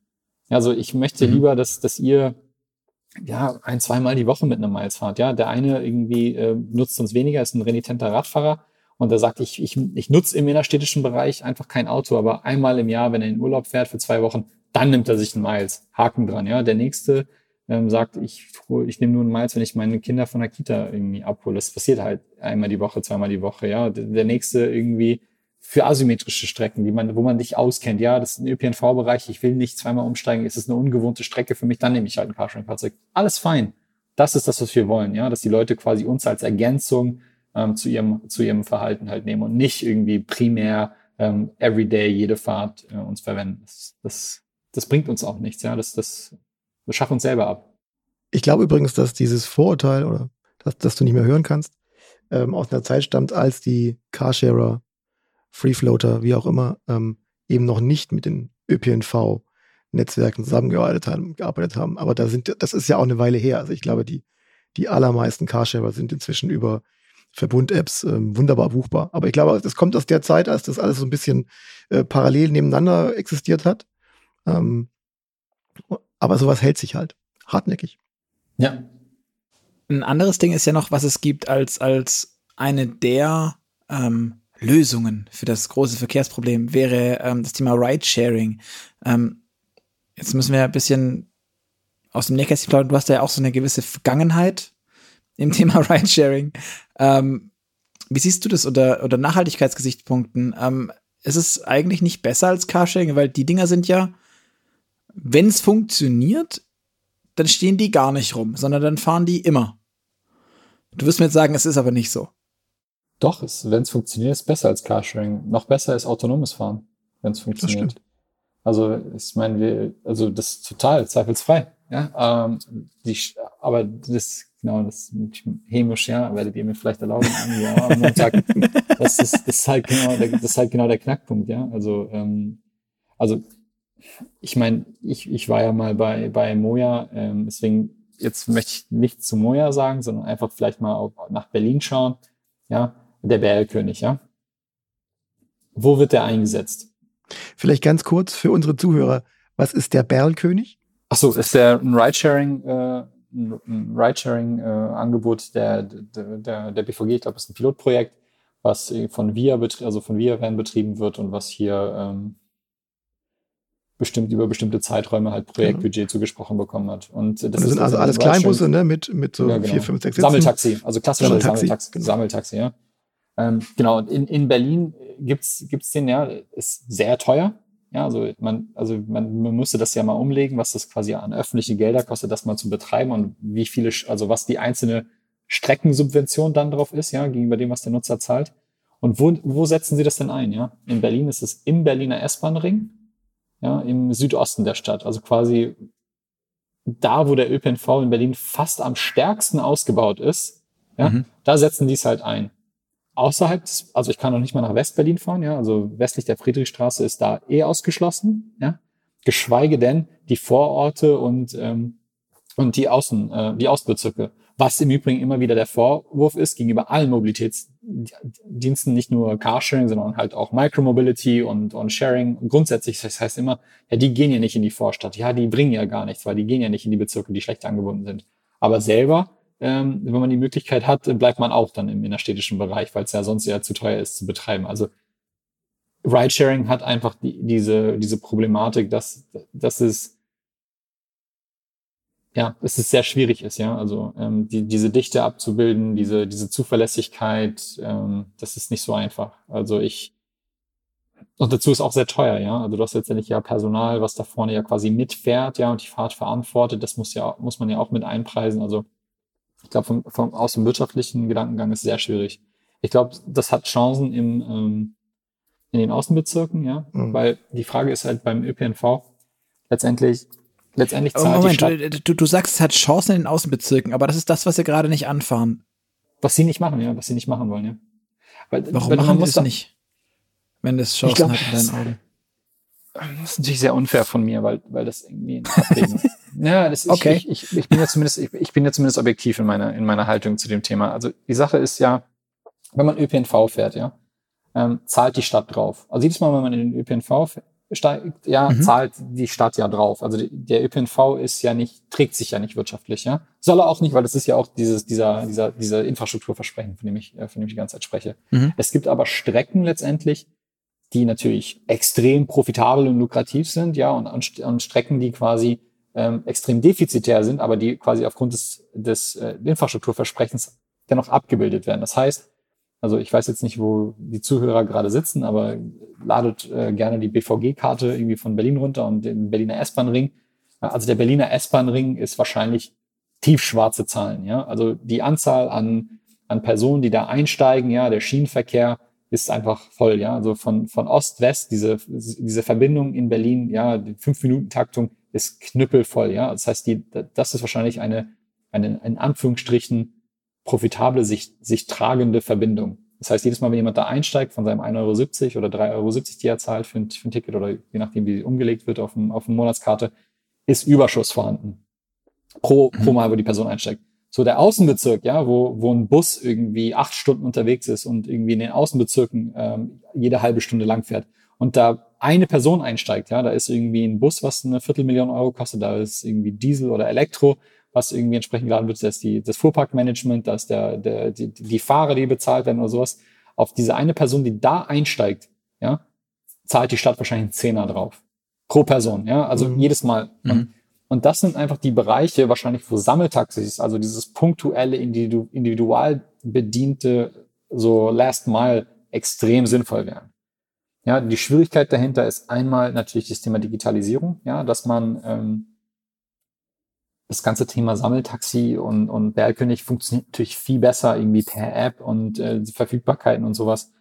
Also, ich möchte mhm. lieber, dass, dass ihr, ja, ein, zweimal die Woche mit einem Miles fahrt. Ja, der eine irgendwie äh, nutzt uns weniger, ist ein renitenter Radfahrer und der sagt, ich, ich, ich nutze im innerstädtischen Bereich einfach kein Auto, aber einmal im Jahr, wenn er in Urlaub fährt für zwei Wochen, dann nimmt er sich einen Miles. Haken dran, ja. Der nächste ähm, sagt, ich, ich nehme nur einen Miles, wenn ich meine Kinder von der Kita irgendwie abhole. Das passiert halt einmal die Woche, zweimal die Woche, ja. Der nächste irgendwie für asymmetrische Strecken, die man, wo man dich auskennt. Ja, das ist ein ÖPNV-Bereich, ich will nicht zweimal umsteigen, ist es eine ungewohnte Strecke für mich, dann nehme ich halt ein Carsharing-Fahrzeug. Alles fein. Das ist das, was wir wollen, ja, dass die Leute quasi uns als Ergänzung ähm, zu ihrem zu ihrem Verhalten halt nehmen und nicht irgendwie primär ähm, everyday jede Fahrt äh, uns verwenden. Das, das, das bringt uns auch nichts, ja. Das, das wir schaffen uns selber ab. Ich glaube übrigens, dass dieses Vorurteil oder dass, dass du nicht mehr hören kannst, ähm, aus einer Zeit stammt, als die Carsharer, Freefloater, wie auch immer, ähm, eben noch nicht mit den ÖPNV-Netzwerken zusammengearbeitet haben, gearbeitet haben. Aber da sind, das ist ja auch eine Weile her. Also ich glaube, die, die allermeisten Carsharer sind inzwischen über Verbund-Apps ähm, wunderbar buchbar. Aber ich glaube, das kommt aus der Zeit, als das alles so ein bisschen äh, parallel nebeneinander existiert hat. Ähm, aber sowas hält sich halt hartnäckig. Ja. Ein anderes Ding ist ja noch, was es gibt als, als eine der ähm, Lösungen für das große Verkehrsproblem wäre ähm, das Thema Ridesharing. Ähm, jetzt müssen wir ein bisschen aus dem Nähkästchen plaudern. Du hast ja auch so eine gewisse Vergangenheit im Thema Ridesharing. Ähm, wie siehst du das unter, unter Nachhaltigkeitsgesichtspunkten? Ähm, ist es eigentlich nicht besser als Carsharing, weil die Dinger sind ja, wenn es funktioniert, dann stehen die gar nicht rum, sondern dann fahren die immer. Du wirst mir jetzt sagen, es ist aber nicht so. Doch, wenn es funktioniert, ist besser als Carsharing. Noch besser ist autonomes Fahren, wenn es funktioniert. Also ich meine, wir, also das ist total zweifelsfrei. Ja, ähm, die, aber das genau das hämisch, ja, werdet ihr mir vielleicht erlauben, ja, am Montag. Das ist, das ist halt genau der, das ist halt genau der Knackpunkt, ja. Also ähm, also ich meine, ich, ich war ja mal bei bei Moja, ähm, deswegen jetzt möchte ich nicht zu Moja sagen, sondern einfach vielleicht mal auch nach Berlin schauen, ja der BL-König, ja? Wo wird der eingesetzt? Vielleicht ganz kurz für unsere Zuhörer. Was ist der Berlkönig? Ach so, ist der ein Ridesharing, äh, ein Ridesharing-Angebot äh, der, der, der, der BVG. Ich glaube, es ist ein Pilotprojekt, was von VIA, also von VIA Van betrieben wird und was hier ähm, bestimmt über bestimmte Zeiträume halt Projektbudget ja. zugesprochen bekommen hat. Und das, das sind also alles Kleinbusse, ne, mit, mit so ja, genau. vier, fünf, sechs Sitzen. Sammeltaxi, also klassische Sammeltaxi, Sammeltaxi, genau. Sammeltaxi ja. Ähm, genau, in, in Berlin gibt's gibt's den, ja, ist sehr teuer. Ja, also man, also man, man müsste das ja mal umlegen, was das quasi an öffentliche Gelder kostet, das mal zu betreiben und wie viele, also was die einzelne Streckensubvention dann drauf ist, ja, gegenüber dem, was der Nutzer zahlt. Und wo, wo setzen Sie das denn ein, ja? In Berlin ist es im Berliner S-Bahn-Ring, ja, im Südosten der Stadt, also quasi da, wo der ÖPNV in Berlin fast am stärksten ausgebaut ist, ja, mhm. da setzen die es halt ein außerhalb, des, also ich kann noch nicht mal nach Westberlin fahren, ja, also westlich der Friedrichstraße ist da eh ausgeschlossen, ja, geschweige denn die Vororte und ähm, und die Außen, äh, die Außenbezirke. Was im Übrigen immer wieder der Vorwurf ist gegenüber allen Mobilitätsdiensten, nicht nur Carsharing, sondern halt auch Micromobility und, und Sharing. grundsätzlich, das heißt immer, ja, die gehen ja nicht in die Vorstadt. Ja, die bringen ja gar nichts, weil die gehen ja nicht in die Bezirke, die schlecht angebunden sind. Aber selber ähm, wenn man die Möglichkeit hat, bleibt man auch dann im innerstädtischen Bereich, weil es ja sonst eher zu teuer ist zu betreiben. Also Ridesharing hat einfach die, diese, diese Problematik, dass, dass es ja, es sehr schwierig ist, ja. Also ähm, die, diese Dichte abzubilden, diese, diese Zuverlässigkeit, ähm, das ist nicht so einfach. Also ich und dazu ist auch sehr teuer, ja. Also du hast letztendlich ja Personal, was da vorne ja quasi mitfährt, ja, und die Fahrt verantwortet. Das muss ja, muss man ja auch mit einpreisen. Also ich glaube, vom, vom, aus dem wirtschaftlichen Gedankengang ist es sehr schwierig. Ich glaube, das hat Chancen im, ähm, in den Außenbezirken, ja, mhm. weil die Frage ist halt beim ÖPNV letztendlich, letztendlich zahlt Moment, die Stadt, du, du sagst, es hat Chancen in den Außenbezirken, aber das ist das, was sie gerade nicht anfahren. Was sie nicht machen, ja, was sie nicht machen wollen, ja. Weil, Warum weil machen sie es nicht? Wenn das Chancen glaub, hat in deinen Augen. Das ist natürlich sehr unfair von mir, weil, weil das irgendwie ein Ja, das, okay. Ich, ich, ich bin ja zumindest, ich, ich bin ja zumindest objektiv in meiner, in meiner Haltung zu dem Thema. Also die Sache ist ja, wenn man ÖPNV fährt, ja, ähm, zahlt die Stadt drauf. Also jedes Mal, wenn man in den ÖPNV steigt, ja, mhm. zahlt die Stadt ja drauf. Also der ÖPNV ist ja nicht, trägt sich ja nicht wirtschaftlich, ja. Soll er auch nicht, weil das ist ja auch dieses, dieser, dieser, dieser Infrastrukturversprechen, von dem ich, äh, von dem ich die ganze Zeit spreche. Mhm. Es gibt aber Strecken letztendlich, die natürlich extrem profitabel und lukrativ sind, ja, und, und Strecken, die quasi ähm, extrem defizitär sind, aber die quasi aufgrund des, des äh, Infrastrukturversprechens dennoch abgebildet werden. Das heißt, also ich weiß jetzt nicht, wo die Zuhörer gerade sitzen, aber ladet äh, gerne die BVG-Karte irgendwie von Berlin runter und den Berliner S-Bahn-Ring. Also der Berliner S-Bahn-Ring ist wahrscheinlich tiefschwarze Zahlen. Ja, also die Anzahl an an Personen, die da einsteigen, ja, der Schienenverkehr ist einfach voll. Ja, also von von Ost-West diese diese Verbindung in Berlin, ja, die fünf Minuten Taktung ist knüppelvoll, ja. Das heißt, die, das ist wahrscheinlich eine, eine, in Anführungsstrichen, profitable, sich, sich tragende Verbindung. Das heißt, jedes Mal, wenn jemand da einsteigt von seinem 1,70 Euro oder 3,70 Euro, die er zahlt für ein, für ein Ticket oder je nachdem, wie umgelegt wird auf, dem, auf eine Monatskarte, ist Überschuss vorhanden. Pro, pro mhm. Mal, wo die Person einsteigt. so der Außenbezirk, ja, wo, wo ein Bus irgendwie acht Stunden unterwegs ist und irgendwie in den Außenbezirken ähm, jede halbe Stunde lang fährt und da eine Person einsteigt, ja, da ist irgendwie ein Bus, was eine Viertelmillion Euro kostet, da ist irgendwie Diesel oder Elektro, was irgendwie entsprechend geladen wird, da ist die, das Fuhrparkmanagement, da ist der, der, die, die Fahrer, die bezahlt werden oder sowas. Auf diese eine Person, die da einsteigt, ja, zahlt die Stadt wahrscheinlich einen Zehner drauf. Pro Person, ja, also mhm. jedes Mal. Mhm. Und und das sind einfach die Bereiche, wahrscheinlich wo Sammeltaxis, also dieses punktuelle, individu individual bediente, so Last Mile extrem sinnvoll wären. Ja, die Schwierigkeit dahinter ist einmal natürlich das Thema Digitalisierung, ja, dass man ähm, das ganze Thema Sammeltaxi und, und Bergkönig funktioniert natürlich viel besser irgendwie per App und äh, Verfügbarkeiten und sowas.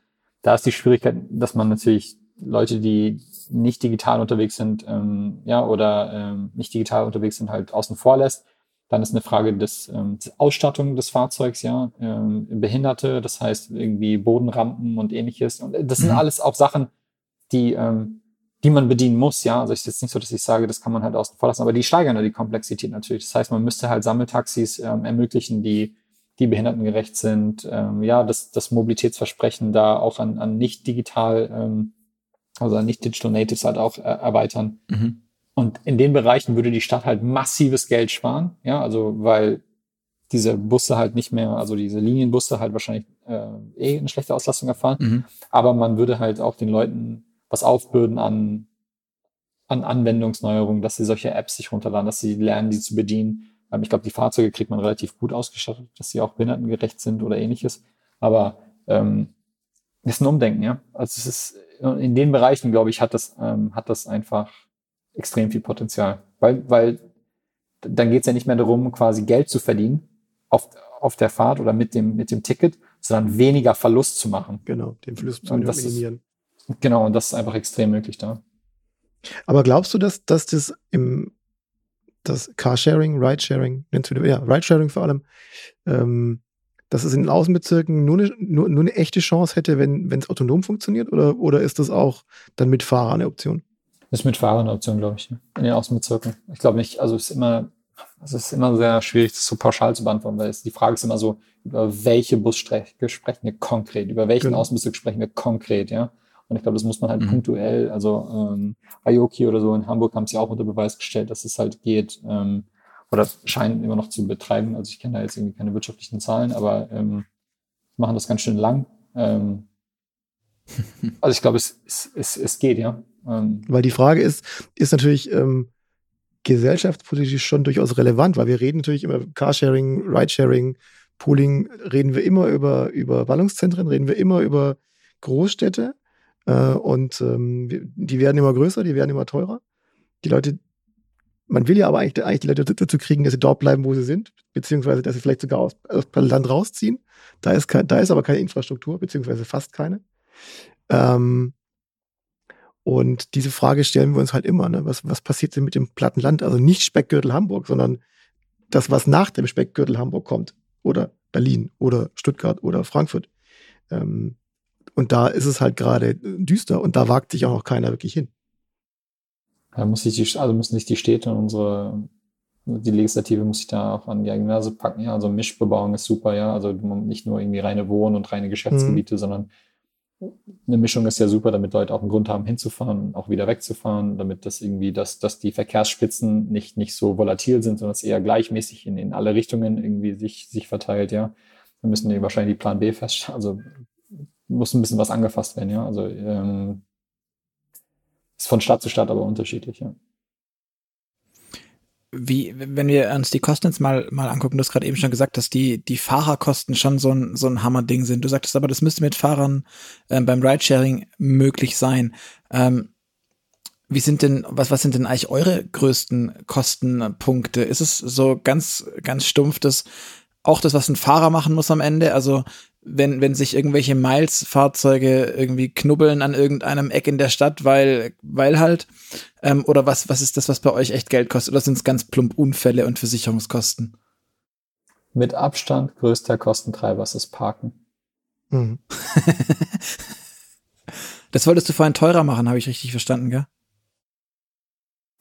Da ist die Schwierigkeit, dass man natürlich Leute, die nicht digital unterwegs sind, ähm, ja, oder ähm, nicht digital unterwegs sind, halt außen vor lässt. Dann ist eine Frage des, ähm, Ausstattung des Fahrzeugs, ja, ähm, Behinderte, das heißt irgendwie Bodenrampen und ähnliches. Und das sind mhm. alles auch Sachen, die, ähm, die man bedienen muss, ja. Also es ist jetzt nicht so, dass ich sage, das kann man halt außen vor lassen, aber die steigern ja die Komplexität natürlich. Das heißt, man müsste halt Sammeltaxis ähm, ermöglichen, die die behindertengerecht sind, ähm, ja, das, das Mobilitätsversprechen da auch an, an nicht digital ähm, also nicht Digital Natives halt auch äh, erweitern. Mhm. Und in den Bereichen würde die Stadt halt massives Geld sparen, ja, also weil diese Busse halt nicht mehr, also diese Linienbusse halt wahrscheinlich äh, eh eine schlechte Auslastung erfahren, mhm. aber man würde halt auch den Leuten was aufbürden an an Anwendungsneuerungen, dass sie solche Apps sich runterladen, dass sie lernen, die zu bedienen. Ähm, ich glaube, die Fahrzeuge kriegt man relativ gut ausgestattet, dass sie auch behindertengerecht sind oder ähnliches. Aber ähm, ist ein Umdenken, ja. Also es ist in den Bereichen, glaube ich, hat das, ähm, hat das einfach extrem viel Potenzial. Weil, weil dann geht es ja nicht mehr darum, quasi Geld zu verdienen auf, auf der Fahrt oder mit dem, mit dem Ticket, sondern weniger Verlust zu machen. Genau, den Verlust zu minimieren. Genau, und das ist einfach extrem möglich da. Aber glaubst du, dass, dass das im das Carsharing, Ridesharing, nennst du ja, Ridesharing vor allem, ähm, dass es in den Außenbezirken nur eine, nur, nur eine echte Chance hätte, wenn es autonom funktioniert? Oder, oder ist das auch dann mit Fahrer eine Option? Ist mit Fahrer eine Option, glaube ich, in den Außenbezirken. Ich glaube nicht, also es ist immer, es ist immer sehr schwierig, das so pauschal zu beantworten, weil es, die Frage ist immer so, über welche Busstrecke sprechen wir konkret, über welchen genau. Außenbezirk sprechen wir konkret, ja. Und ich glaube, das muss man halt mhm. punktuell, also ähm, Ayoki oder so in Hamburg haben sie auch unter Beweis gestellt, dass es halt geht, ähm, oder scheinen immer noch zu betreiben. Also ich kenne da jetzt irgendwie keine wirtschaftlichen Zahlen, aber ähm, machen das ganz schön lang. Ähm, also ich glaube, es, es, es, es geht, ja. Ähm, weil die Frage ist, ist natürlich ähm, gesellschaftspolitisch schon durchaus relevant, weil wir reden natürlich über Carsharing, Ridesharing, Pooling, reden wir immer über, über Ballungszentren, reden wir immer über Großstädte äh, und ähm, die werden immer größer, die werden immer teurer. Die Leute man will ja aber eigentlich, eigentlich die Leute dazu kriegen, dass sie dort bleiben, wo sie sind, beziehungsweise dass sie vielleicht sogar aus, aus Land rausziehen. Da ist, kein, da ist aber keine Infrastruktur, beziehungsweise fast keine. Ähm, und diese Frage stellen wir uns halt immer. Ne? Was, was passiert denn mit dem platten Land? Also nicht Speckgürtel Hamburg, sondern das, was nach dem Speckgürtel Hamburg kommt. Oder Berlin oder Stuttgart oder Frankfurt. Ähm, und da ist es halt gerade düster und da wagt sich auch noch keiner wirklich hin. Da muss sich die, also müssen sich die Städte und unsere, die Legislative muss sich da auch an die Nase packen. Ja, also Mischbebauung ist super, ja. Also nicht nur irgendwie reine Wohn- und reine Geschäftsgebiete, mhm. sondern eine Mischung ist ja super, damit Leute auch einen Grund haben, hinzufahren und auch wieder wegzufahren, damit das irgendwie, dass, dass die Verkehrsspitzen nicht, nicht so volatil sind, sondern es eher gleichmäßig in, in alle Richtungen irgendwie sich, sich verteilt, ja. Dann müssen die wahrscheinlich die Plan B feststellen, also muss ein bisschen was angefasst werden, ja. Also ähm, ist von Stadt zu Stadt aber unterschiedlich, ja. Wie, wenn wir uns die Kosten jetzt mal, mal angucken, du hast gerade eben schon gesagt, dass die, die Fahrerkosten schon so ein, so ein Hammerding sind. Du sagtest aber, das müsste mit Fahrern äh, beim Ridesharing möglich sein. Ähm, wie sind denn, was, was sind denn eigentlich eure größten Kostenpunkte? Ist es so ganz, ganz stumpf, dass auch das, was ein Fahrer machen muss am Ende? Also wenn, wenn sich irgendwelche Miles-Fahrzeuge irgendwie knubbeln an irgendeinem Eck in der Stadt, weil, weil halt, ähm, oder was, was ist das, was bei euch echt Geld kostet? Oder sind es ganz plump Unfälle und Versicherungskosten? Mit Abstand größter Kostentreiber ist das Parken. Mhm. das wolltest du vorhin teurer machen, habe ich richtig verstanden, gell?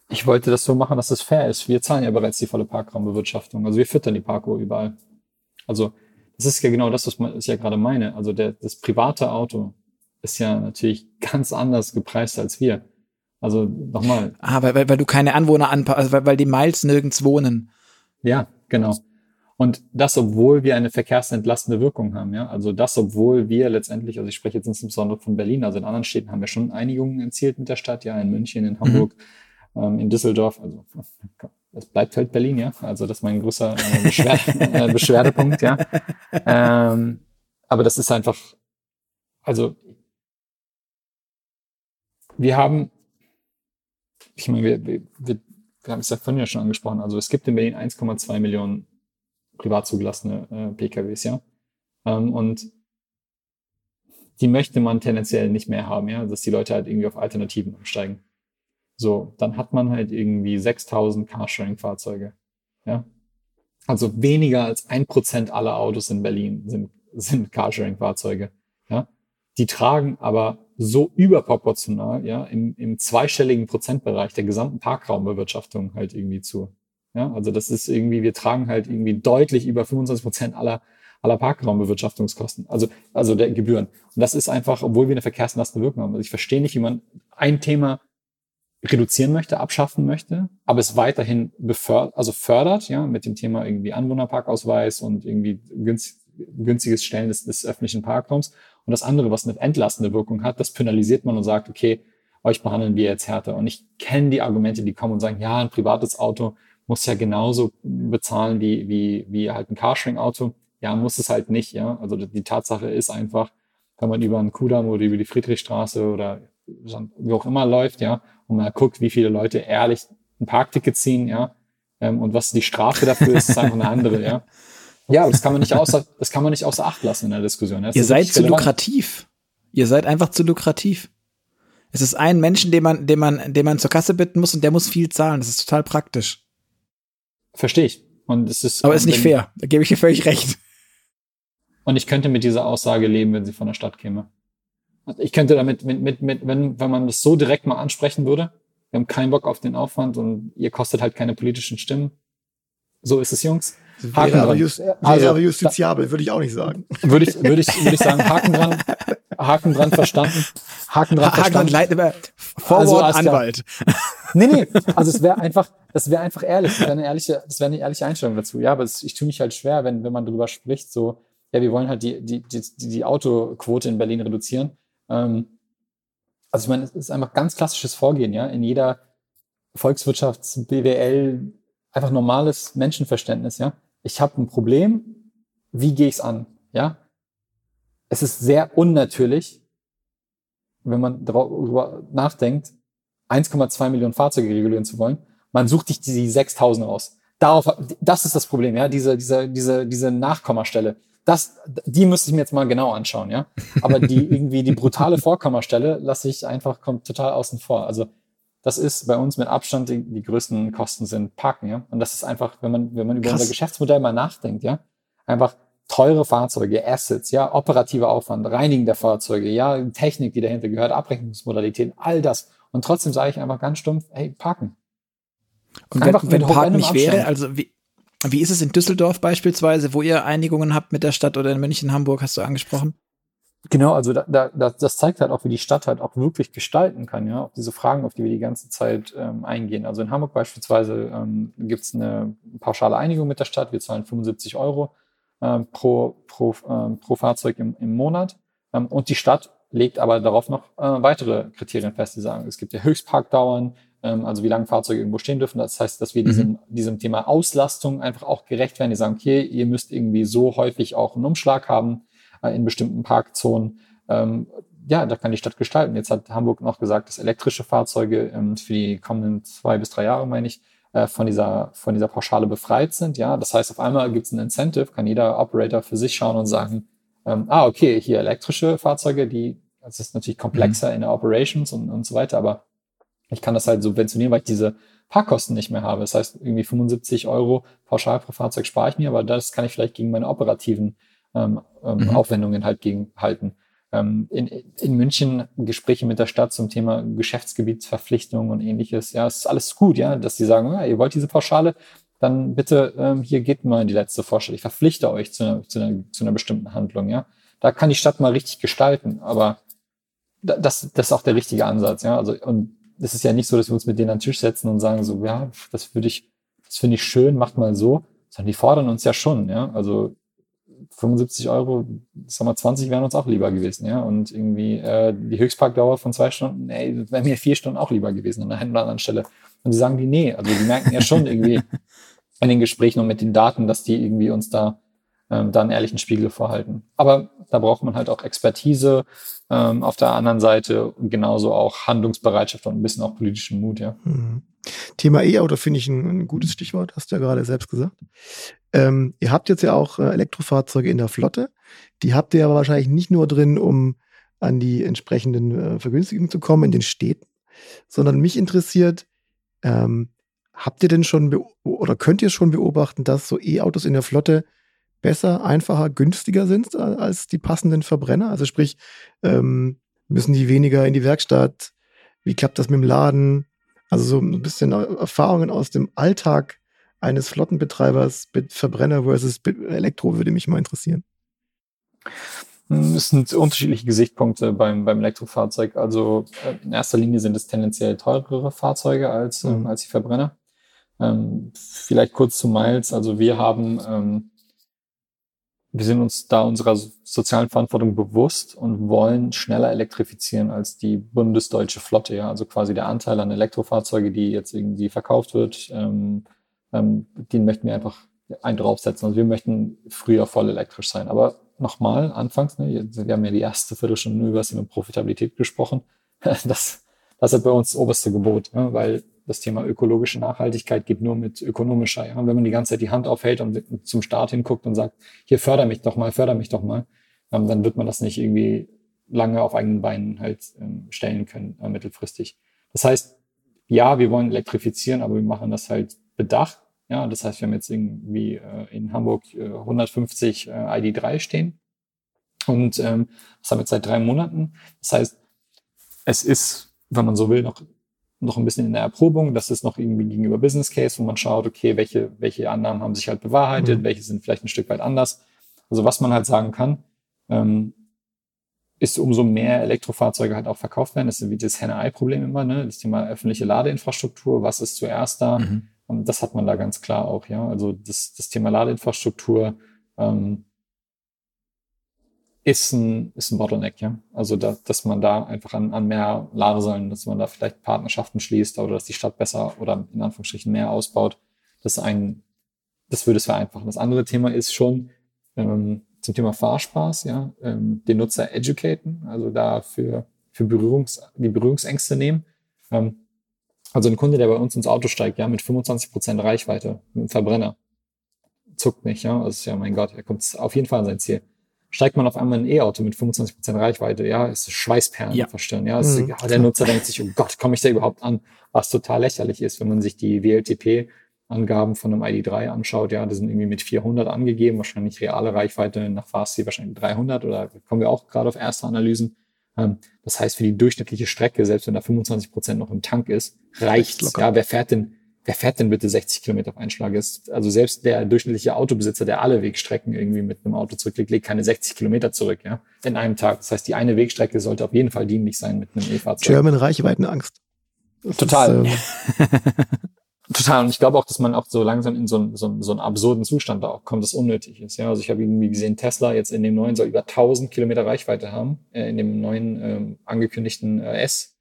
ich wollte das so machen, dass es fair ist. Wir zahlen ja bereits die volle Parkraumbewirtschaftung. Also wir füttern die Parko überall. Also das ist ja genau das, was ich ja gerade meine. Also der, das private Auto ist ja natürlich ganz anders gepreist als wir. Also nochmal. Ah, weil, weil, weil du keine Anwohner anpasst, also weil, weil die Miles nirgends wohnen. Ja, genau. Und das, obwohl wir eine verkehrsentlastende Wirkung haben, ja. Also das, obwohl wir letztendlich, also ich spreche jetzt insbesondere von Berlin, also in anderen Städten haben wir schon Einigungen erzielt mit der Stadt, ja, in München, in Hamburg, mhm. ähm, in Düsseldorf, also es bleibt halt Berlin, ja. Also das ist mein größer äh, Beschwer äh, Beschwerdepunkt, ja. Ähm, aber das ist einfach, also wir haben, ich meine, wir, wir, wir, wir haben es ja vorhin ja schon angesprochen, also es gibt in Berlin 1,2 Millionen privat zugelassene äh, PKWs, ja. Ähm, und die möchte man tendenziell nicht mehr haben, ja, dass die Leute halt irgendwie auf Alternativen umsteigen. So, dann hat man halt irgendwie 6000 Carsharing-Fahrzeuge, ja. Also weniger als ein Prozent aller Autos in Berlin sind, sind Carsharing-Fahrzeuge, ja. Die tragen aber so überproportional, ja, im, im zweistelligen Prozentbereich der gesamten Parkraumbewirtschaftung halt irgendwie zu. Ja, also das ist irgendwie, wir tragen halt irgendwie deutlich über 25 Prozent aller, aller Parkraumbewirtschaftungskosten, also, also der Gebühren. Und das ist einfach, obwohl wir eine verkehrslastende Wirkung haben. Also ich verstehe nicht, wie man ein Thema reduzieren möchte, abschaffen möchte, aber es weiterhin befördert, also fördert, ja, mit dem Thema irgendwie Anwohnerparkausweis und irgendwie günst, günstiges Stellen des, des öffentlichen Parkraums. Und das andere, was eine entlastende Wirkung hat, das penalisiert man und sagt, okay, euch behandeln wir jetzt härter. Und ich kenne die Argumente, die kommen und sagen, ja, ein privates Auto muss ja genauso bezahlen wie, wie, wie halt ein Carsharing-Auto. Ja, muss es halt nicht, ja. Also die Tatsache ist einfach, wenn man über einen Kudamm oder über die Friedrichstraße oder wie auch immer läuft, ja, und man guckt, wie viele Leute ehrlich ein Parkticket ziehen, ja, ähm, und was die Strafe dafür ist, ist einfach eine andere, ja. Ja, das kann man nicht außer, das kann man nicht außer Acht lassen in der Diskussion. Ja. Ihr seid zu relevant. lukrativ. Ihr seid einfach zu lukrativ. Es ist ein Menschen, den man, den man, den man zur Kasse bitten muss und der muss viel zahlen. Das ist total praktisch. Verstehe ich. Und es ist. Aber ist nicht fair. Da gebe ich dir völlig recht. Und ich könnte mit dieser Aussage leben, wenn sie von der Stadt käme. Ich könnte damit, mit, mit, mit, wenn, wenn man das so direkt mal ansprechen würde, wir haben keinen Bock auf den Aufwand und ihr kostet halt keine politischen Stimmen. So ist es, Jungs. Haken wäre, aber, just, wäre also, aber justiziabel, würde ich auch nicht sagen. Würde ich, würde ich, würde ich sagen, Haken dran, Haken dran verstanden. Haken dran verstanden. Haken dran, Vorwort also, Anwalt. Nee, nee, also es wäre einfach, das wäre einfach ehrlich, das wäre eine ehrliche, das wäre eine ehrliche Einstellung dazu. Ja, aber es, ich tue mich halt schwer, wenn, wenn man darüber spricht, so, ja, wir wollen halt die, die, die, die Autoquote in Berlin reduzieren. Ähm, also ich meine, es ist einfach ganz klassisches Vorgehen, ja, in jeder Volkswirtschafts-, BWL, einfach normales Menschenverständnis, ja. Ich habe ein Problem, wie gehe ich es an, ja? Es ist sehr unnatürlich, wenn man darüber nachdenkt, 1,2 Millionen Fahrzeuge regulieren zu wollen. Man sucht sich die 6000 aus. Darauf, das ist das Problem, ja, diese, diese, diese, diese Nachkommastelle. Das, die müsste ich mir jetzt mal genau anschauen, ja. Aber die irgendwie die brutale Vorkommastelle lasse ich einfach kommt total außen vor. Also das ist bei uns mit Abstand die, die größten Kosten sind Parken, ja. Und das ist einfach, wenn man wenn man über Krass. unser Geschäftsmodell mal nachdenkt, ja, einfach teure Fahrzeuge, Assets, ja, operativer Aufwand, Reinigen der Fahrzeuge, ja, Technik, die dahinter gehört, Abrechnungsmodalitäten, all das. Und trotzdem sage ich einfach ganz stumpf, hey, parken. Und einfach wenn, wenn Parken nicht wäre, also wie, wie ist es in Düsseldorf beispielsweise, wo ihr Einigungen habt mit der Stadt oder in München, Hamburg, hast du angesprochen? Genau, also da, da, das zeigt halt auch, wie die Stadt halt auch wirklich gestalten kann, ja, auf diese Fragen, auf die wir die ganze Zeit ähm, eingehen. Also in Hamburg beispielsweise ähm, gibt es eine pauschale Einigung mit der Stadt, wir zahlen 75 Euro äh, pro, pro, äh, pro Fahrzeug im, im Monat. Ähm, und die Stadt legt aber darauf noch äh, weitere Kriterien fest. Die sagen, es gibt ja Höchstparkdauern, ähm, also wie lange Fahrzeuge irgendwo stehen dürfen. Das heißt, dass wir mhm. diesem, diesem Thema Auslastung einfach auch gerecht werden. Die sagen, okay, ihr müsst irgendwie so häufig auch einen Umschlag haben äh, in bestimmten Parkzonen. Ähm, ja, da kann die Stadt gestalten. Jetzt hat Hamburg noch gesagt, dass elektrische Fahrzeuge ähm, für die kommenden zwei bis drei Jahre, meine ich, äh, von dieser, von dieser Pauschale befreit sind. Ja, das heißt, auf einmal gibt es ein Incentive, kann jeder Operator für sich schauen und sagen, ähm, ah, okay, hier elektrische Fahrzeuge, die, das ist natürlich komplexer mhm. in der Operations und, und so weiter, aber ich kann das halt subventionieren, weil ich diese Parkkosten nicht mehr habe. Das heißt, irgendwie 75 Euro pauschal pro Fahrzeug spare ich mir, aber das kann ich vielleicht gegen meine operativen ähm, ähm, mhm. Aufwendungen halt gegen halten. ähm, in, in München Gespräche mit der Stadt zum Thema Geschäftsgebietsverpflichtung und ähnliches. Ja, es ist alles gut, ja, dass die sagen, ja, ihr wollt diese Pauschale, dann bitte ähm, hier geht mal in die letzte Vorstellung. Ich verpflichte euch zu einer, zu, einer, zu einer bestimmten Handlung. Ja, da kann die Stadt mal richtig gestalten, aber das, das ist auch der richtige Ansatz. Ja, also und es ist ja nicht so, dass wir uns mit denen an den Tisch setzen und sagen so, ja, das würde ich, das finde ich schön, macht mal so, sondern die fordern uns ja schon. Ja, also 75 Euro, sag mal 20 wären uns auch lieber gewesen, ja. Und irgendwie äh, die Höchstparkdauer von zwei Stunden, ey, wäre mir vier Stunden auch lieber gewesen an der einen oder anderen Stelle. Und die sagen die, nee, also die merken ja schon irgendwie in den Gesprächen und mit den Daten, dass die irgendwie uns da ähm, da einen ehrlichen Spiegel vorhalten. Aber da braucht man halt auch Expertise ähm, auf der anderen Seite und genauso auch Handlungsbereitschaft und ein bisschen auch politischen Mut, ja. Mhm. Thema E-Auto finde ich ein, ein, gutes Stichwort, hast du ja gerade selbst gesagt. Ähm, ihr habt jetzt ja auch äh, Elektrofahrzeuge in der Flotte. Die habt ihr aber wahrscheinlich nicht nur drin, um an die entsprechenden äh, Vergünstigungen zu kommen in den Städten, sondern mich interessiert, ähm, habt ihr denn schon oder könnt ihr schon beobachten, dass so E-Autos in der Flotte besser, einfacher, günstiger sind als die passenden Verbrenner? Also sprich, ähm, müssen die weniger in die Werkstatt? Wie klappt das mit dem Laden? Also so ein bisschen Erfahrungen aus dem Alltag eines Flottenbetreibers mit Verbrenner versus Elektro würde mich mal interessieren. Es sind unterschiedliche Gesichtspunkte beim, beim Elektrofahrzeug. Also äh, in erster Linie sind es tendenziell teurere Fahrzeuge als, ähm, mhm. als die Verbrenner. Ähm, vielleicht kurz zu Miles. Also wir haben ähm, wir sind uns da unserer sozialen Verantwortung bewusst und wollen schneller elektrifizieren als die bundesdeutsche Flotte. Ja, also quasi der Anteil an Elektrofahrzeuge, die jetzt irgendwie verkauft wird, ähm, ähm, den möchten wir einfach einen draufsetzen. Also wir möchten früher voll elektrisch sein. Aber nochmal, anfangs, ne, wir haben ja die erste Viertelstunde über das Thema Profitabilität gesprochen. Das, das ist bei uns oberste Gebot, ja, weil das Thema ökologische Nachhaltigkeit geht nur mit ökonomischer. Ja? wenn man die ganze Zeit die Hand aufhält und zum Staat hinguckt und sagt, hier förder mich doch mal, förder mich doch mal, ähm, dann wird man das nicht irgendwie lange auf eigenen Beinen halt ähm, stellen können, äh, mittelfristig. Das heißt, ja, wir wollen elektrifizieren, aber wir machen das halt bedacht. Ja, das heißt, wir haben jetzt irgendwie äh, in Hamburg äh, 150 äh, ID3 stehen. Und ähm, das haben wir jetzt seit drei Monaten. Das heißt, es ist, wenn man so will, noch noch ein bisschen in der Erprobung. Das ist noch irgendwie gegenüber Business Case, wo man schaut, okay, welche, welche Annahmen haben sich halt bewahrheitet, mhm. welche sind vielleicht ein Stück weit anders. Also was man halt sagen kann, ähm, ist, umso mehr Elektrofahrzeuge halt auch verkauft werden. Das ist wie das Henne-Ei-Problem immer, ne? Das Thema öffentliche Ladeinfrastruktur, was ist zuerst da? Mhm. Und das hat man da ganz klar auch, ja. Also das, das Thema Ladeinfrastruktur, ähm, ist ein, ist ein Bottleneck, ja. Also, da, dass man da einfach an, an mehr Ladesäulen, dass man da vielleicht Partnerschaften schließt oder dass die Stadt besser oder in Anführungsstrichen mehr ausbaut. Das ein, das würde es vereinfachen. Das andere Thema ist schon ähm, zum Thema Fahrspaß, ja, ähm, den Nutzer educaten, also da für, für Berührungs, die Berührungsängste nehmen. Ähm, also ein Kunde, der bei uns ins Auto steigt, ja, mit 25 Prozent Reichweite, mit einem Verbrenner, zuckt nicht, ja. Also ja, mein Gott, er kommt auf jeden Fall an sein Ziel steigt man auf einmal in ein E-Auto mit 25% Reichweite, ja, ist Schweißperlen ja. verstören, ja, ist, mhm. der Nutzer denkt sich, oh Gott, komme ich da überhaupt an? Was total lächerlich ist, wenn man sich die WLTP Angaben von einem ID3 anschaut, ja, die sind irgendwie mit 400 angegeben, wahrscheinlich reale Reichweite nach Fastseed wahrscheinlich 300 oder kommen wir auch gerade auf erste Analysen. Ähm, das heißt, für die durchschnittliche Strecke, selbst wenn da 25 Prozent noch im Tank ist, reicht's. Ja, wer fährt denn wer fährt denn bitte 60 Kilometer auf einen Schlag? Ist, also selbst der durchschnittliche Autobesitzer, der alle Wegstrecken irgendwie mit einem Auto zurücklegt, legt keine 60 Kilometer zurück, ja, in einem Tag. Das heißt, die eine Wegstrecke sollte auf jeden Fall dienlich sein mit einem E-Fahrzeug. German Reichweitenangst. Das Total. Ist, ähm Total. Und ich glaube auch, dass man auch so langsam in so, einen, so, einen, so einen absurden Zustand da auch kommt, das unnötig ist. Ja, also ich habe irgendwie gesehen, Tesla jetzt in dem neuen soll über 1000 Kilometer Reichweite haben, äh, in dem neuen ähm, angekündigten äh, S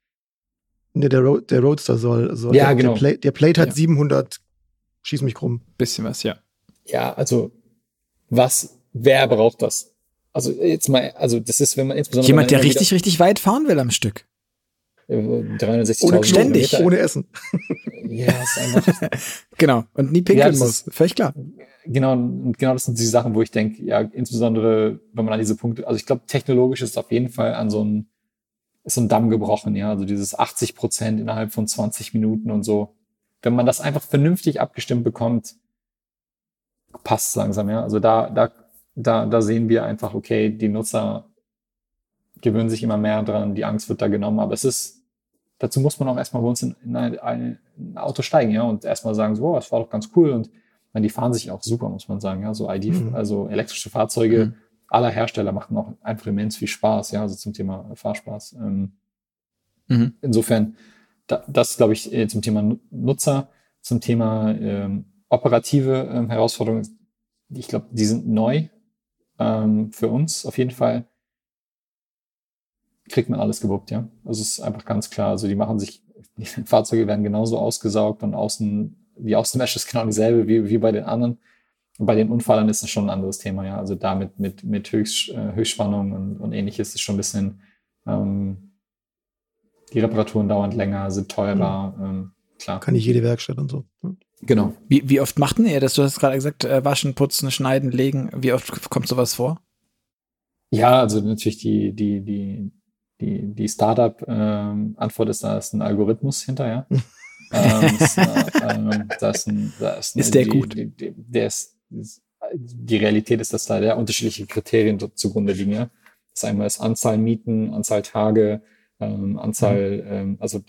Ne, der, Ro der Roadster soll. soll ja, der, genau. Der, Plate, der Plate hat ja. 700, schieß mich krumm. Bisschen was, ja. Ja, also, was, wer braucht das? Also, jetzt mal, also, das ist, wenn man insbesondere. Jemand, der richtig, richtig weit fahren will am Stück. 360.000 ohne ständig, Kilometer. ohne Essen. Ja, ist einfach. genau. Und nie pinkeln ja, muss. Völlig klar. Genau, und genau das sind die Sachen, wo ich denke, ja, insbesondere, wenn man an diese Punkte, also ich glaube, technologisch ist auf jeden Fall an so ein ist so ein Damm gebrochen, ja. Also dieses 80 Prozent innerhalb von 20 Minuten und so. Wenn man das einfach vernünftig abgestimmt bekommt, passt langsam, ja. Also da, da, da, da sehen wir einfach, okay, die Nutzer gewöhnen sich immer mehr dran, die Angst wird da genommen, aber es ist, dazu muss man auch erstmal bei uns in, in, ein, ein, Auto steigen, ja, und erstmal sagen, so, oh, das war doch ganz cool und meine, die fahren sich auch super, muss man sagen, ja, so ID, mhm. also elektrische Fahrzeuge mhm. Aller Hersteller machen auch einfach immens viel Spaß, ja, also zum Thema Fahrspaß. Ähm, mhm. Insofern, da, das glaube ich äh, zum Thema Nutzer, zum Thema ähm, operative ähm, Herausforderungen, ich glaube, die sind neu ähm, für uns auf jeden Fall kriegt man alles gewuppt, ja. Also es ist einfach ganz klar. Also die machen sich, die Fahrzeuge werden genauso ausgesaugt und außen, die Außenwäsche ist genau dieselbe wie, wie bei den anderen. Bei den Unfallen ist es schon ein anderes Thema, ja. Also damit mit, mit Höchst, äh, Höchstspannung und, und ähnliches ist schon ein bisschen, ähm, die Reparaturen dauern länger, sind teurer, mhm. ähm, klar. Kann nicht jede Werkstatt und so. Ja. Genau. Wie, wie oft machten ihr das? Du hast gerade gesagt, äh, waschen, putzen, schneiden, legen. Wie oft kommt sowas vor? Ja, also natürlich die, die, die, die, die Startup-Antwort ähm, ist, da ist ein Algorithmus hinterher. ähm, ist, ähm, da ist, ein, da ist, ist der die, gut? Die, die, der ist, die Realität ist, dass da der unterschiedliche Kriterien zugrunde liegen. Ja? Das ist einmal das Anzahl Mieten, Anzahl Tage, ähm, Anzahl, mhm. ähm, also,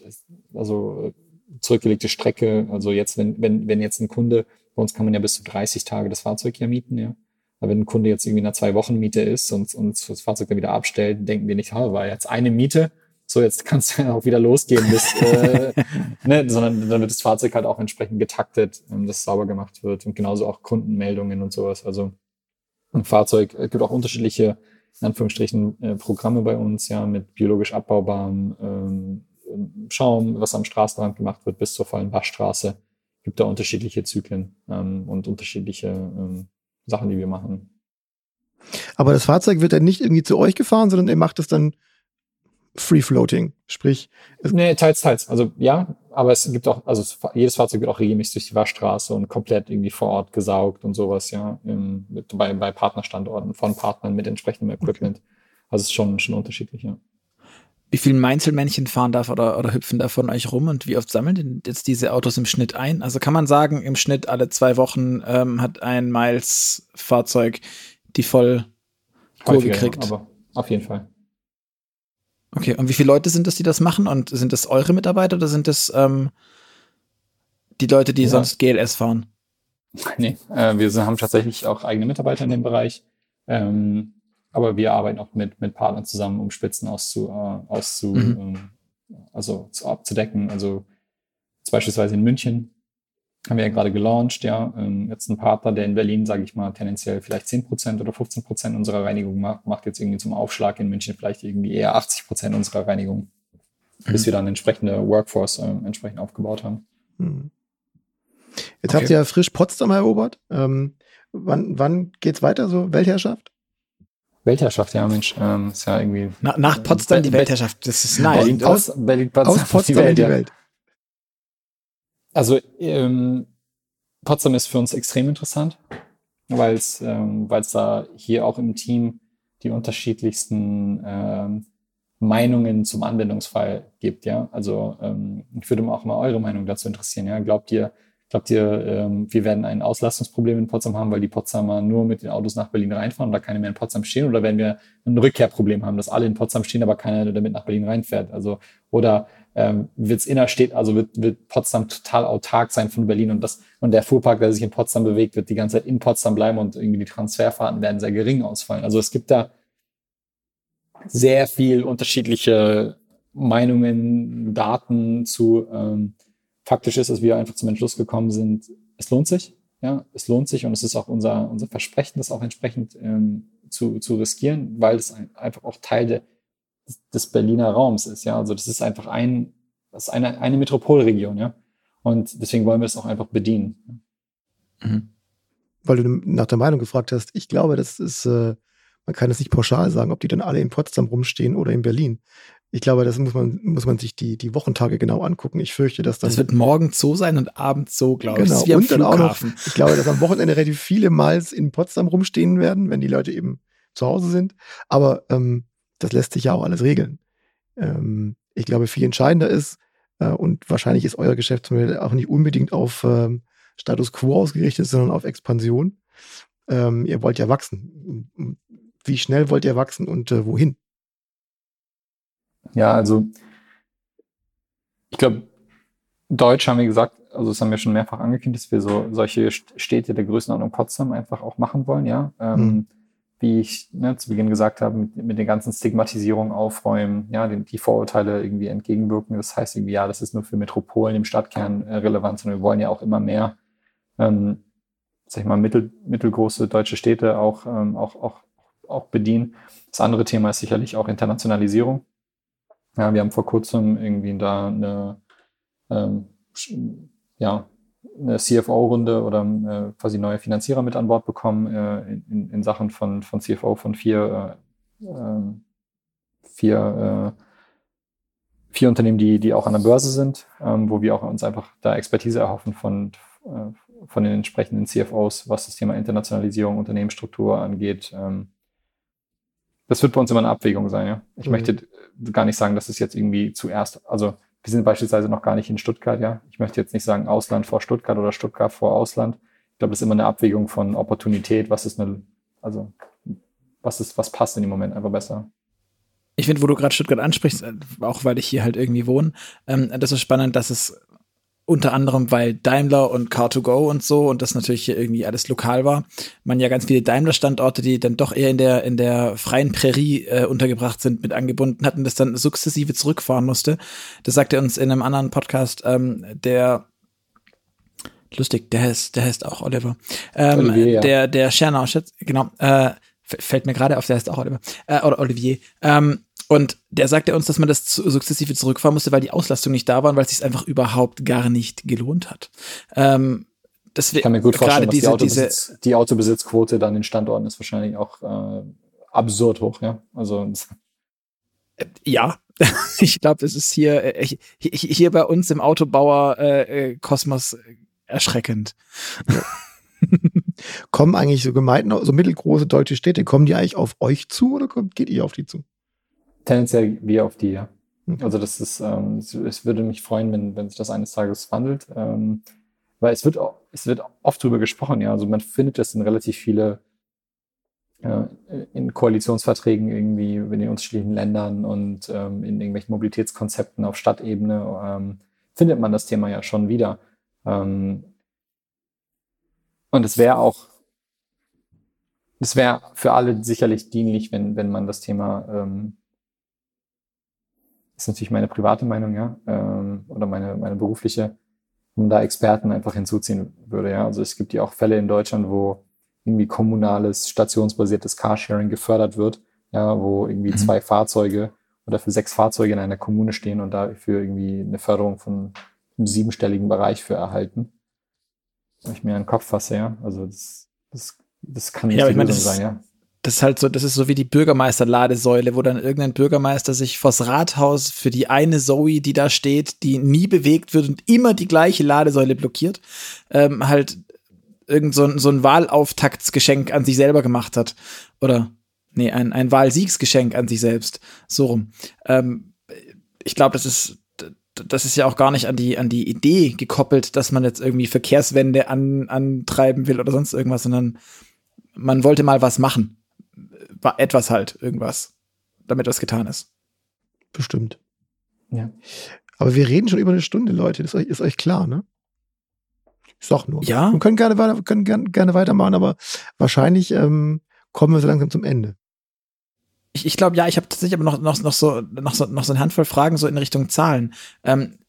also zurückgelegte Strecke. Also jetzt, wenn, wenn, wenn jetzt ein Kunde, bei uns kann man ja bis zu 30 Tage das Fahrzeug ja mieten, ja. Aber wenn ein Kunde jetzt irgendwie einer zwei Wochen Miete ist und, und das Fahrzeug dann wieder abstellt, denken wir nicht, ha, war jetzt eine Miete, so jetzt kannst du ja auch wieder losgehen, bis, äh, ne, sondern dann wird das Fahrzeug halt auch entsprechend getaktet, dass sauber gemacht wird und genauso auch Kundenmeldungen und sowas. Also ein Fahrzeug, es gibt auch unterschiedliche, in Anführungsstrichen, äh, Programme bei uns, ja, mit biologisch abbaubarem ähm, Schaum, was am Straßenrand gemacht wird, bis zur vollen Waschstraße. Gibt da unterschiedliche Zyklen ähm, und unterschiedliche ähm, Sachen, die wir machen. Aber das Fahrzeug wird dann nicht irgendwie zu euch gefahren, sondern ihr macht es dann free floating, sprich. Nee, teils, teils. Also ja, aber es gibt auch, also jedes Fahrzeug wird auch regelmäßig durch die Waschstraße und komplett irgendwie vor Ort gesaugt und sowas, ja, im, mit, bei, bei Partnerstandorten von Partnern mit entsprechendem Equipment. Okay. Also es ist schon, schon unterschiedlich, ja. Wie viele Meinzelmännchen fahren da oder, oder hüpfen da von euch rum und wie oft sammeln denn jetzt diese Autos im Schnitt ein? Also kann man sagen, im Schnitt alle zwei Wochen ähm, hat ein Miles-Fahrzeug die voll Kurve kriegt. Ja, aber auf jeden Fall. Okay, und wie viele Leute sind das, die das machen? Und sind das eure Mitarbeiter oder sind das ähm, die Leute, die ja. sonst GLS fahren? Nee, äh, wir haben tatsächlich auch eigene Mitarbeiter in dem Bereich. Ähm, aber wir arbeiten auch mit, mit Partnern zusammen, um Spitzen auszu, äh, auszu mhm. ähm, also zu, abzudecken. Also beispielsweise in München haben wir ja gerade gelauncht, ja. Ähm, jetzt ein Partner, der in Berlin, sage ich mal, tendenziell vielleicht 10% oder 15% unserer Reinigung macht, macht jetzt irgendwie zum Aufschlag in München vielleicht irgendwie eher 80% unserer Reinigung, mhm. bis wir dann entsprechende Workforce äh, entsprechend aufgebaut haben. Mhm. Jetzt okay. habt ihr ja frisch Potsdam erobert. Ähm, wann, wann geht's weiter, so Weltherrschaft? Weltherrschaft, ja, Mensch, ähm, ist ja irgendwie. Na, nach Potsdam die Weltherrschaft, das ist nice. Berlin, aus, Berlin, Potsdam, aus Potsdam die Welt, die Welt. Also ähm, Potsdam ist für uns extrem interessant, weil es ähm, da hier auch im Team die unterschiedlichsten ähm, Meinungen zum Anwendungsfall gibt, ja. Also ähm, ich würde auch mal eure Meinung dazu interessieren, ja. Glaubt ihr, Glaubt ihr, ähm, wir werden ein Auslastungsproblem in Potsdam haben, weil die Potsdamer nur mit den Autos nach Berlin reinfahren und da keine mehr in Potsdam stehen? Oder werden wir ein Rückkehrproblem haben, dass alle in Potsdam stehen, aber keiner damit nach Berlin reinfährt? Also, oder ähm, wird's innerstedt, also wird, wird Potsdam total autark sein von Berlin und das, und der Fuhrpark, der sich in Potsdam bewegt, wird die ganze Zeit in Potsdam bleiben und irgendwie die Transferfahrten werden sehr gering ausfallen. Also es gibt da sehr viel unterschiedliche Meinungen, Daten zu, ähm, faktisch ist, dass wir einfach zum Entschluss gekommen sind, es lohnt sich. Ja, es lohnt sich und es ist auch unser, unser Versprechen, das auch entsprechend ähm, zu, zu riskieren, weil es ein, einfach auch Teil de, des Berliner Raums ist. Ja, also das ist einfach ein, das ist eine, eine Metropolregion. Ja, und deswegen wollen wir es auch einfach bedienen. Mhm. Weil du nach der Meinung gefragt hast, ich glaube, das ist, äh, man kann es nicht pauschal sagen, ob die dann alle in Potsdam rumstehen oder in Berlin. Ich glaube, das muss man, muss man sich die, die Wochentage genau angucken. Ich fürchte, dass dann. Das wird morgens so sein und abends so, glaube ich. Genau. Das und dann auch noch, ich glaube, dass am Wochenende relativ viele Miles in Potsdam rumstehen werden, wenn die Leute eben zu Hause sind. Aber ähm, das lässt sich ja auch alles regeln. Ähm, ich glaube, viel entscheidender ist, äh, und wahrscheinlich ist euer Geschäftsmodell auch nicht unbedingt auf ähm, Status quo ausgerichtet, sondern auf Expansion. Ähm, ihr wollt ja wachsen. Wie schnell wollt ihr wachsen und äh, wohin? Ja, also ich glaube, Deutsch haben wir gesagt, also das haben wir schon mehrfach angekündigt, dass wir so solche Städte der Größenordnung Potsdam einfach auch machen wollen, ja. Ähm, mhm. Wie ich ne, zu Beginn gesagt habe, mit, mit den ganzen Stigmatisierungen aufräumen, ja, die, die, Vorurteile irgendwie entgegenwirken. Das heißt irgendwie, ja, das ist nur für Metropolen im Stadtkern äh, relevant, sondern wir wollen ja auch immer mehr, ähm, sag ich mal, mittel, mittelgroße deutsche Städte auch, ähm, auch, auch, auch bedienen. Das andere Thema ist sicherlich auch Internationalisierung. Ja, wir haben vor kurzem irgendwie da eine ähm, ja, eine CFO-Runde oder äh, quasi neue Finanzierer mit an Bord bekommen äh, in, in Sachen von, von CFO von vier, äh, ähm, vier, äh, vier Unternehmen, die, die auch an der Börse sind, ähm, wo wir auch uns einfach da Expertise erhoffen von, äh, von den entsprechenden CFOs, was das Thema Internationalisierung, Unternehmensstruktur angeht. Ähm, das wird bei uns immer eine Abwägung sein. Ja? Ich mhm. möchte gar nicht sagen, dass es jetzt irgendwie zuerst, also wir sind beispielsweise noch gar nicht in Stuttgart, ja. Ich möchte jetzt nicht sagen Ausland vor Stuttgart oder Stuttgart vor Ausland. Ich glaube, das ist immer eine Abwägung von Opportunität, was ist eine, also was ist, was passt in dem Moment einfach besser. Ich finde, wo du gerade Stuttgart ansprichst, äh, auch weil ich hier halt irgendwie wohne, ähm, das ist spannend, dass es unter anderem, weil Daimler und Car2Go und so und das natürlich hier irgendwie alles lokal war, man ja ganz viele Daimler-Standorte, die dann doch eher in der in der freien Prärie äh, untergebracht sind, mit angebunden hatten, das dann sukzessive zurückfahren musste. Das sagt er uns in einem anderen Podcast, ähm, der lustig, der heißt, der heißt auch Oliver. Ähm, Olivier, ja. Der der Schernau, genau, äh, fällt mir gerade auf, der heißt auch Oliver äh, oder Olivier. Ähm, und der sagte uns, dass man das sukzessive zurückfahren musste, weil die Auslastung nicht da war und weil es sich einfach überhaupt gar nicht gelohnt hat. Ähm, das ich kann mir gut vorstellen, diese, die, Autobesitz, diese, die Autobesitzquote dann in Standorten ist wahrscheinlich auch äh, absurd hoch, ja. Also äh, ja, ich glaube, das ist hier, äh, hier, hier bei uns im Autobauer äh, äh Kosmos erschreckend. kommen eigentlich so Gemeinden, so mittelgroße deutsche Städte, kommen die eigentlich auf euch zu oder kommt, geht ihr auf die zu? Tendenziell wir auf die, ja. Mhm. Also das ist, ähm, es, es, würde mich freuen, wenn, wenn sich das eines Tages wandelt. Ähm, weil es wird, es wird oft drüber gesprochen, ja. Also man findet das in relativ viele äh, in Koalitionsverträgen irgendwie in den unterschiedlichen Ländern und ähm, in irgendwelchen Mobilitätskonzepten auf Stadtebene ähm, findet man das Thema ja schon wieder. Ähm, und es wäre auch, es wäre für alle sicherlich dienlich, wenn, wenn man das Thema ähm, ist natürlich meine private Meinung, ja, ähm, oder meine, meine berufliche, um da Experten einfach hinzuziehen würde, ja. Also es gibt ja auch Fälle in Deutschland, wo irgendwie kommunales, stationsbasiertes Carsharing gefördert wird, ja, wo irgendwie mhm. zwei Fahrzeuge oder für sechs Fahrzeuge in einer Kommune stehen und dafür irgendwie eine Förderung von einem siebenstelligen Bereich für erhalten. Wenn ich mir einen Kopf fasse, ja. Also das, das, das kann nicht ja, die Lösung sein, ja das ist halt so, das ist so wie die Bürgermeister-Ladesäule, wo dann irgendein Bürgermeister sich vors Rathaus für die eine Zoe, die da steht, die nie bewegt wird und immer die gleiche Ladesäule blockiert, ähm, halt irgend so ein, so ein Wahlauftaktsgeschenk an sich selber gemacht hat. Oder, nee, ein, ein Wahlsiegsgeschenk an sich selbst. So rum. Ähm, ich glaube, das ist, das ist ja auch gar nicht an die, an die Idee gekoppelt, dass man jetzt irgendwie Verkehrswende an, antreiben will oder sonst irgendwas, sondern man wollte mal was machen war etwas halt, irgendwas, damit was getan ist. Bestimmt. Ja. Aber wir reden schon über eine Stunde, Leute. Das ist euch, ist euch klar, ne? Ich sag nur. Ja. Wir können gerne, weiter, können gerne, gerne weitermachen, aber wahrscheinlich ähm, kommen wir so langsam zum Ende. Ich, ich glaube, ja, ich habe tatsächlich aber noch, noch, noch, so, noch, so, noch so eine Handvoll Fragen so in Richtung Zahlen. Ähm,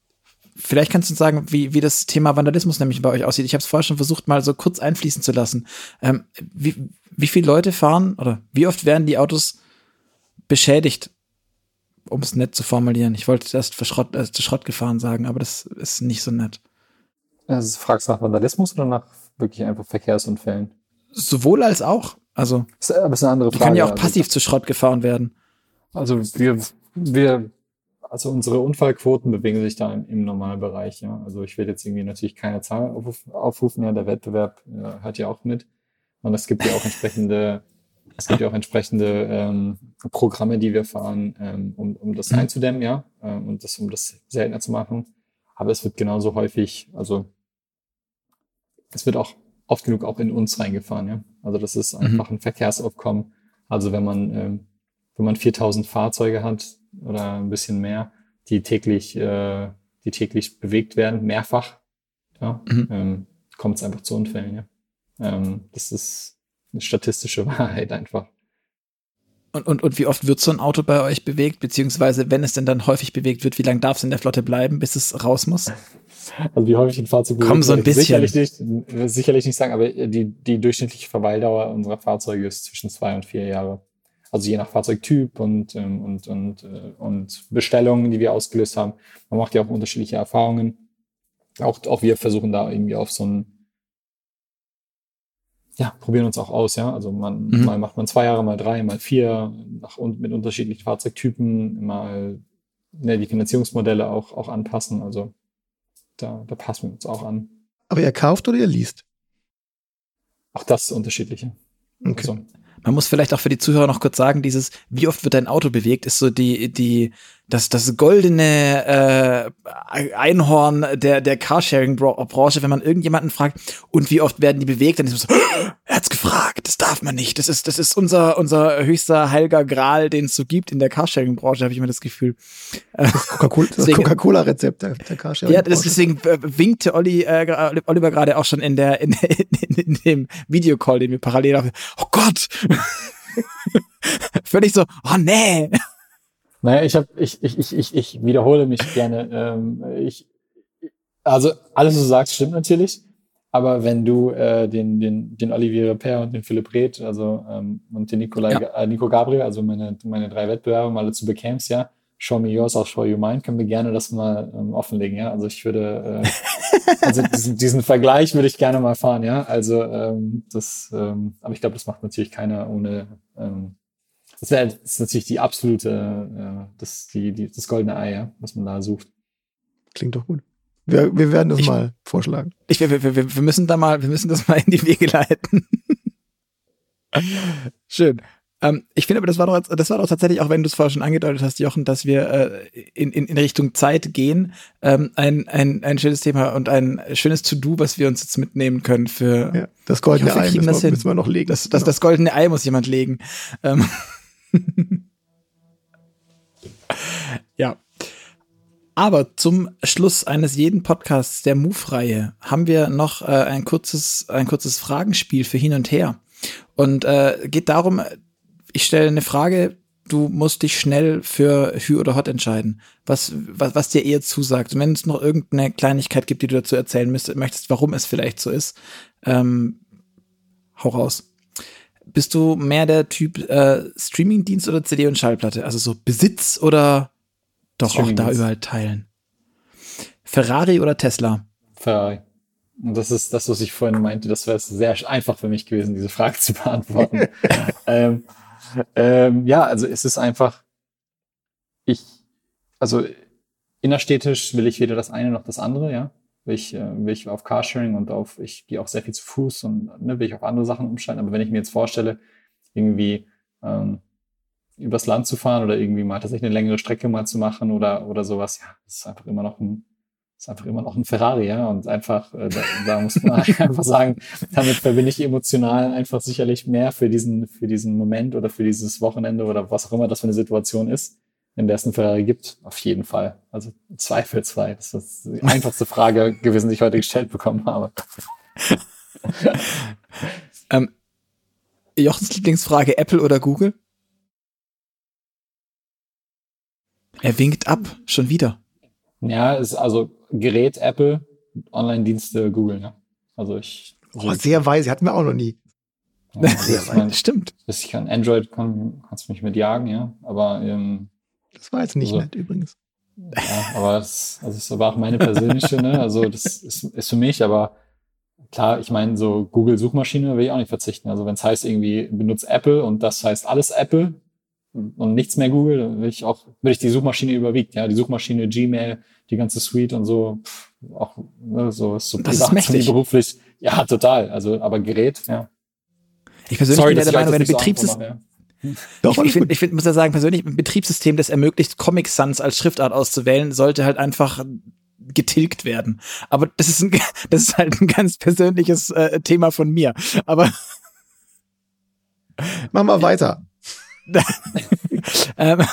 vielleicht kannst du uns sagen, wie, wie das Thema Vandalismus nämlich bei euch aussieht. Ich habe es vorher schon versucht, mal so kurz einfließen zu lassen. Ähm, wie, wie viele Leute fahren oder wie oft werden die Autos beschädigt? Um es nett zu formulieren. Ich wollte erst für Schrott, äh, zu Schrott gefahren sagen, aber das ist nicht so nett. Also fragst du nach Vandalismus oder nach wirklich einfach Verkehrsunfällen? Sowohl als auch. Also, ist, aber ist eine andere Frage. Die kann ja auch also passiv also, zu Schrott gefahren werden. Also wir, wir also unsere Unfallquoten bewegen sich da im, im normalen Bereich, ja. Also ich will jetzt irgendwie natürlich keine Zahl aufrufen, ja, der Wettbewerb äh, hört ja auch mit. Und es gibt ja auch entsprechende, es gibt ja auch entsprechende ähm, Programme, die wir fahren, ähm, um, um das mhm. einzudämmen, ja, ähm, und das, um das seltener zu machen. Aber es wird genauso häufig, also es wird auch oft genug auch in uns reingefahren, ja. Also das ist mhm. einfach ein Verkehrsaufkommen. Also wenn man ähm, wenn man 4000 Fahrzeuge hat oder ein bisschen mehr, die täglich, äh, die täglich bewegt werden, mehrfach, ja, mhm. ähm, kommt es einfach zu Unfällen. Ja. Ähm, das ist eine statistische Wahrheit einfach. Und, und, und wie oft wird so ein Auto bei euch bewegt, beziehungsweise wenn es denn dann häufig bewegt wird, wie lange darf es in der Flotte bleiben, bis es raus muss? Also wie häufig ein Fahrzeug Komm so ein bisschen. Sicherlich nicht, sicherlich nicht sagen, aber die, die durchschnittliche Verweildauer unserer Fahrzeuge ist zwischen zwei und vier Jahre. Also je nach Fahrzeugtyp und, ähm, und, und, äh, und Bestellungen, die wir ausgelöst haben. Man macht ja auch unterschiedliche Erfahrungen. Auch, auch wir versuchen da irgendwie auf so ein ja, probieren uns auch aus, ja. Also man, mhm. mal macht man zwei Jahre, mal drei, mal vier, nach, und mit unterschiedlichen Fahrzeugtypen, mal ne, die Finanzierungsmodelle auch, auch anpassen. Also da, da passen wir uns auch an. Aber ihr kauft oder ihr liest? Auch das unterschiedliche. Okay. Also, man muss vielleicht auch für die Zuhörer noch kurz sagen, dieses, wie oft wird dein Auto bewegt, ist so die, die, das, das goldene äh, Einhorn der, der Carsharing-Branche, wenn man irgendjemanden fragt, und wie oft werden die bewegt, dann ist es so, er hat's gefragt, das darf man nicht. Das ist, das ist unser, unser höchster heiliger Gral, den es so gibt in der Carsharing-Branche, habe ich immer das Gefühl. Das Coca-Cola-Rezept der, der Carsharing. Ja, das, deswegen äh, winkte Olli, äh, Oliver gerade auch schon in der, in, in, in dem Videocall, den wir parallel haben. Oh Gott! Völlig so, oh nee! Naja, ich habe, ich, ich, ich, ich, ich wiederhole mich gerne. Ähm, ich, also alles, was du sagst, stimmt natürlich. Aber wenn du äh, den, den, den Olivier Per und den Philipp Reth, also ähm, und den Nikolai, ja. äh, Nico Gabriel, also meine, meine drei Wettbewerber mal dazu bekämst, ja, Show me yours, I'll show you mine, können wir gerne das mal ähm, offenlegen, ja. Also ich würde, äh, also diesen, diesen Vergleich würde ich gerne mal fahren, ja. Also ähm, das, ähm, aber ich glaube, das macht natürlich keiner ohne ähm, das wäre das ist natürlich die absolute, äh, das, die, die, das goldene Ei, ja, was man da sucht. Klingt doch gut. Wir, wir werden das ich, mal vorschlagen. Ich, wir, wir, wir müssen da mal, wir müssen das mal in die Wege leiten. Schön. Ähm, ich finde aber, das war doch, das war doch tatsächlich, auch wenn du es vorher schon angedeutet hast, Jochen, dass wir äh, in, in, in Richtung Zeit gehen, ähm, ein, ein, ein schönes Thema und ein schönes To-Do, was wir uns jetzt mitnehmen können für. Ja, das goldene hoffe, Ei müssen, das wir, müssen wir noch legen. Das, das, genau. das goldene Ei muss jemand legen. Ähm, ja. Aber zum Schluss eines jeden Podcasts der Move-Reihe haben wir noch äh, ein kurzes, ein kurzes Fragenspiel für hin und her. Und äh, geht darum, ich stelle eine Frage, du musst dich schnell für Hü oder Hot entscheiden, was, was, was dir eher zusagt. Und wenn es noch irgendeine Kleinigkeit gibt, die du dazu erzählen möchtest, warum es vielleicht so ist, ähm, hau raus. Bist du mehr der Typ äh, Streamingdienst oder CD und Schallplatte? Also so Besitz oder doch auch da überall teilen? Ferrari oder Tesla? Ferrari. Und das ist das, was ich vorhin meinte. Das wäre sehr einfach für mich gewesen, diese Frage zu beantworten. ähm, ähm, ja, also es ist einfach, ich, also innerstädtisch will ich weder das eine noch das andere, ja will ich, äh, will ich auf Carsharing und auf, ich gehe auch sehr viel zu Fuß und ne, will ich auf andere Sachen umsteigen. Aber wenn ich mir jetzt vorstelle, irgendwie ähm, übers Land zu fahren oder irgendwie mal tatsächlich eine längere Strecke mal zu machen oder, oder sowas, ja, das ist einfach immer noch ein, ist einfach immer noch ein Ferrari, ja. Und einfach, äh, da, da muss man einfach sagen, damit verbinde ich emotional einfach sicherlich mehr für diesen, für diesen Moment oder für dieses Wochenende oder was auch immer das für eine Situation ist in der es einen Ferrari gibt? Auf jeden Fall. Also zweifelsfrei. Das ist die einfachste Frage gewesen, die ich heute gestellt bekommen habe. ähm, Jochens Lieblingsfrage, Apple oder Google? Er winkt ab, schon wieder. Ja, ist also Gerät Apple, Online-Dienste Google, ja. Also ich. Oh, sehr weise, hatten wir auch noch nie. Ja, sehr weise, stimmt. Ich kann Android, kann, kannst du mich mit jagen, ja. Aber ähm, das war jetzt nicht also, nett übrigens. Ja, aber das, also das war auch meine persönliche, ne? Also das ist, ist für mich, aber klar, ich meine, so Google-Suchmaschine will ich auch nicht verzichten. Also wenn es heißt, irgendwie benutzt Apple und das heißt alles Apple und nichts mehr Google, dann will ich auch, will ich die Suchmaschine überwiegt, ja, die Suchmaschine, Gmail, die ganze Suite und so, pff, auch ne, so ist so das privat, ist mächtig. beruflich. Ja, total. Also, aber Gerät, ja. Ich persönlich Sorry, bin ja der Meinung, wenn du Betriebssystem, Doch, ich, ich finde, ich find, muss ja sagen, persönlich, ein Betriebssystem, das ermöglicht, Comic Sans als Schriftart auszuwählen, sollte halt einfach getilgt werden. Aber das ist, ein, das ist halt ein ganz persönliches äh, Thema von mir. Aber mach mal weiter. Ähm,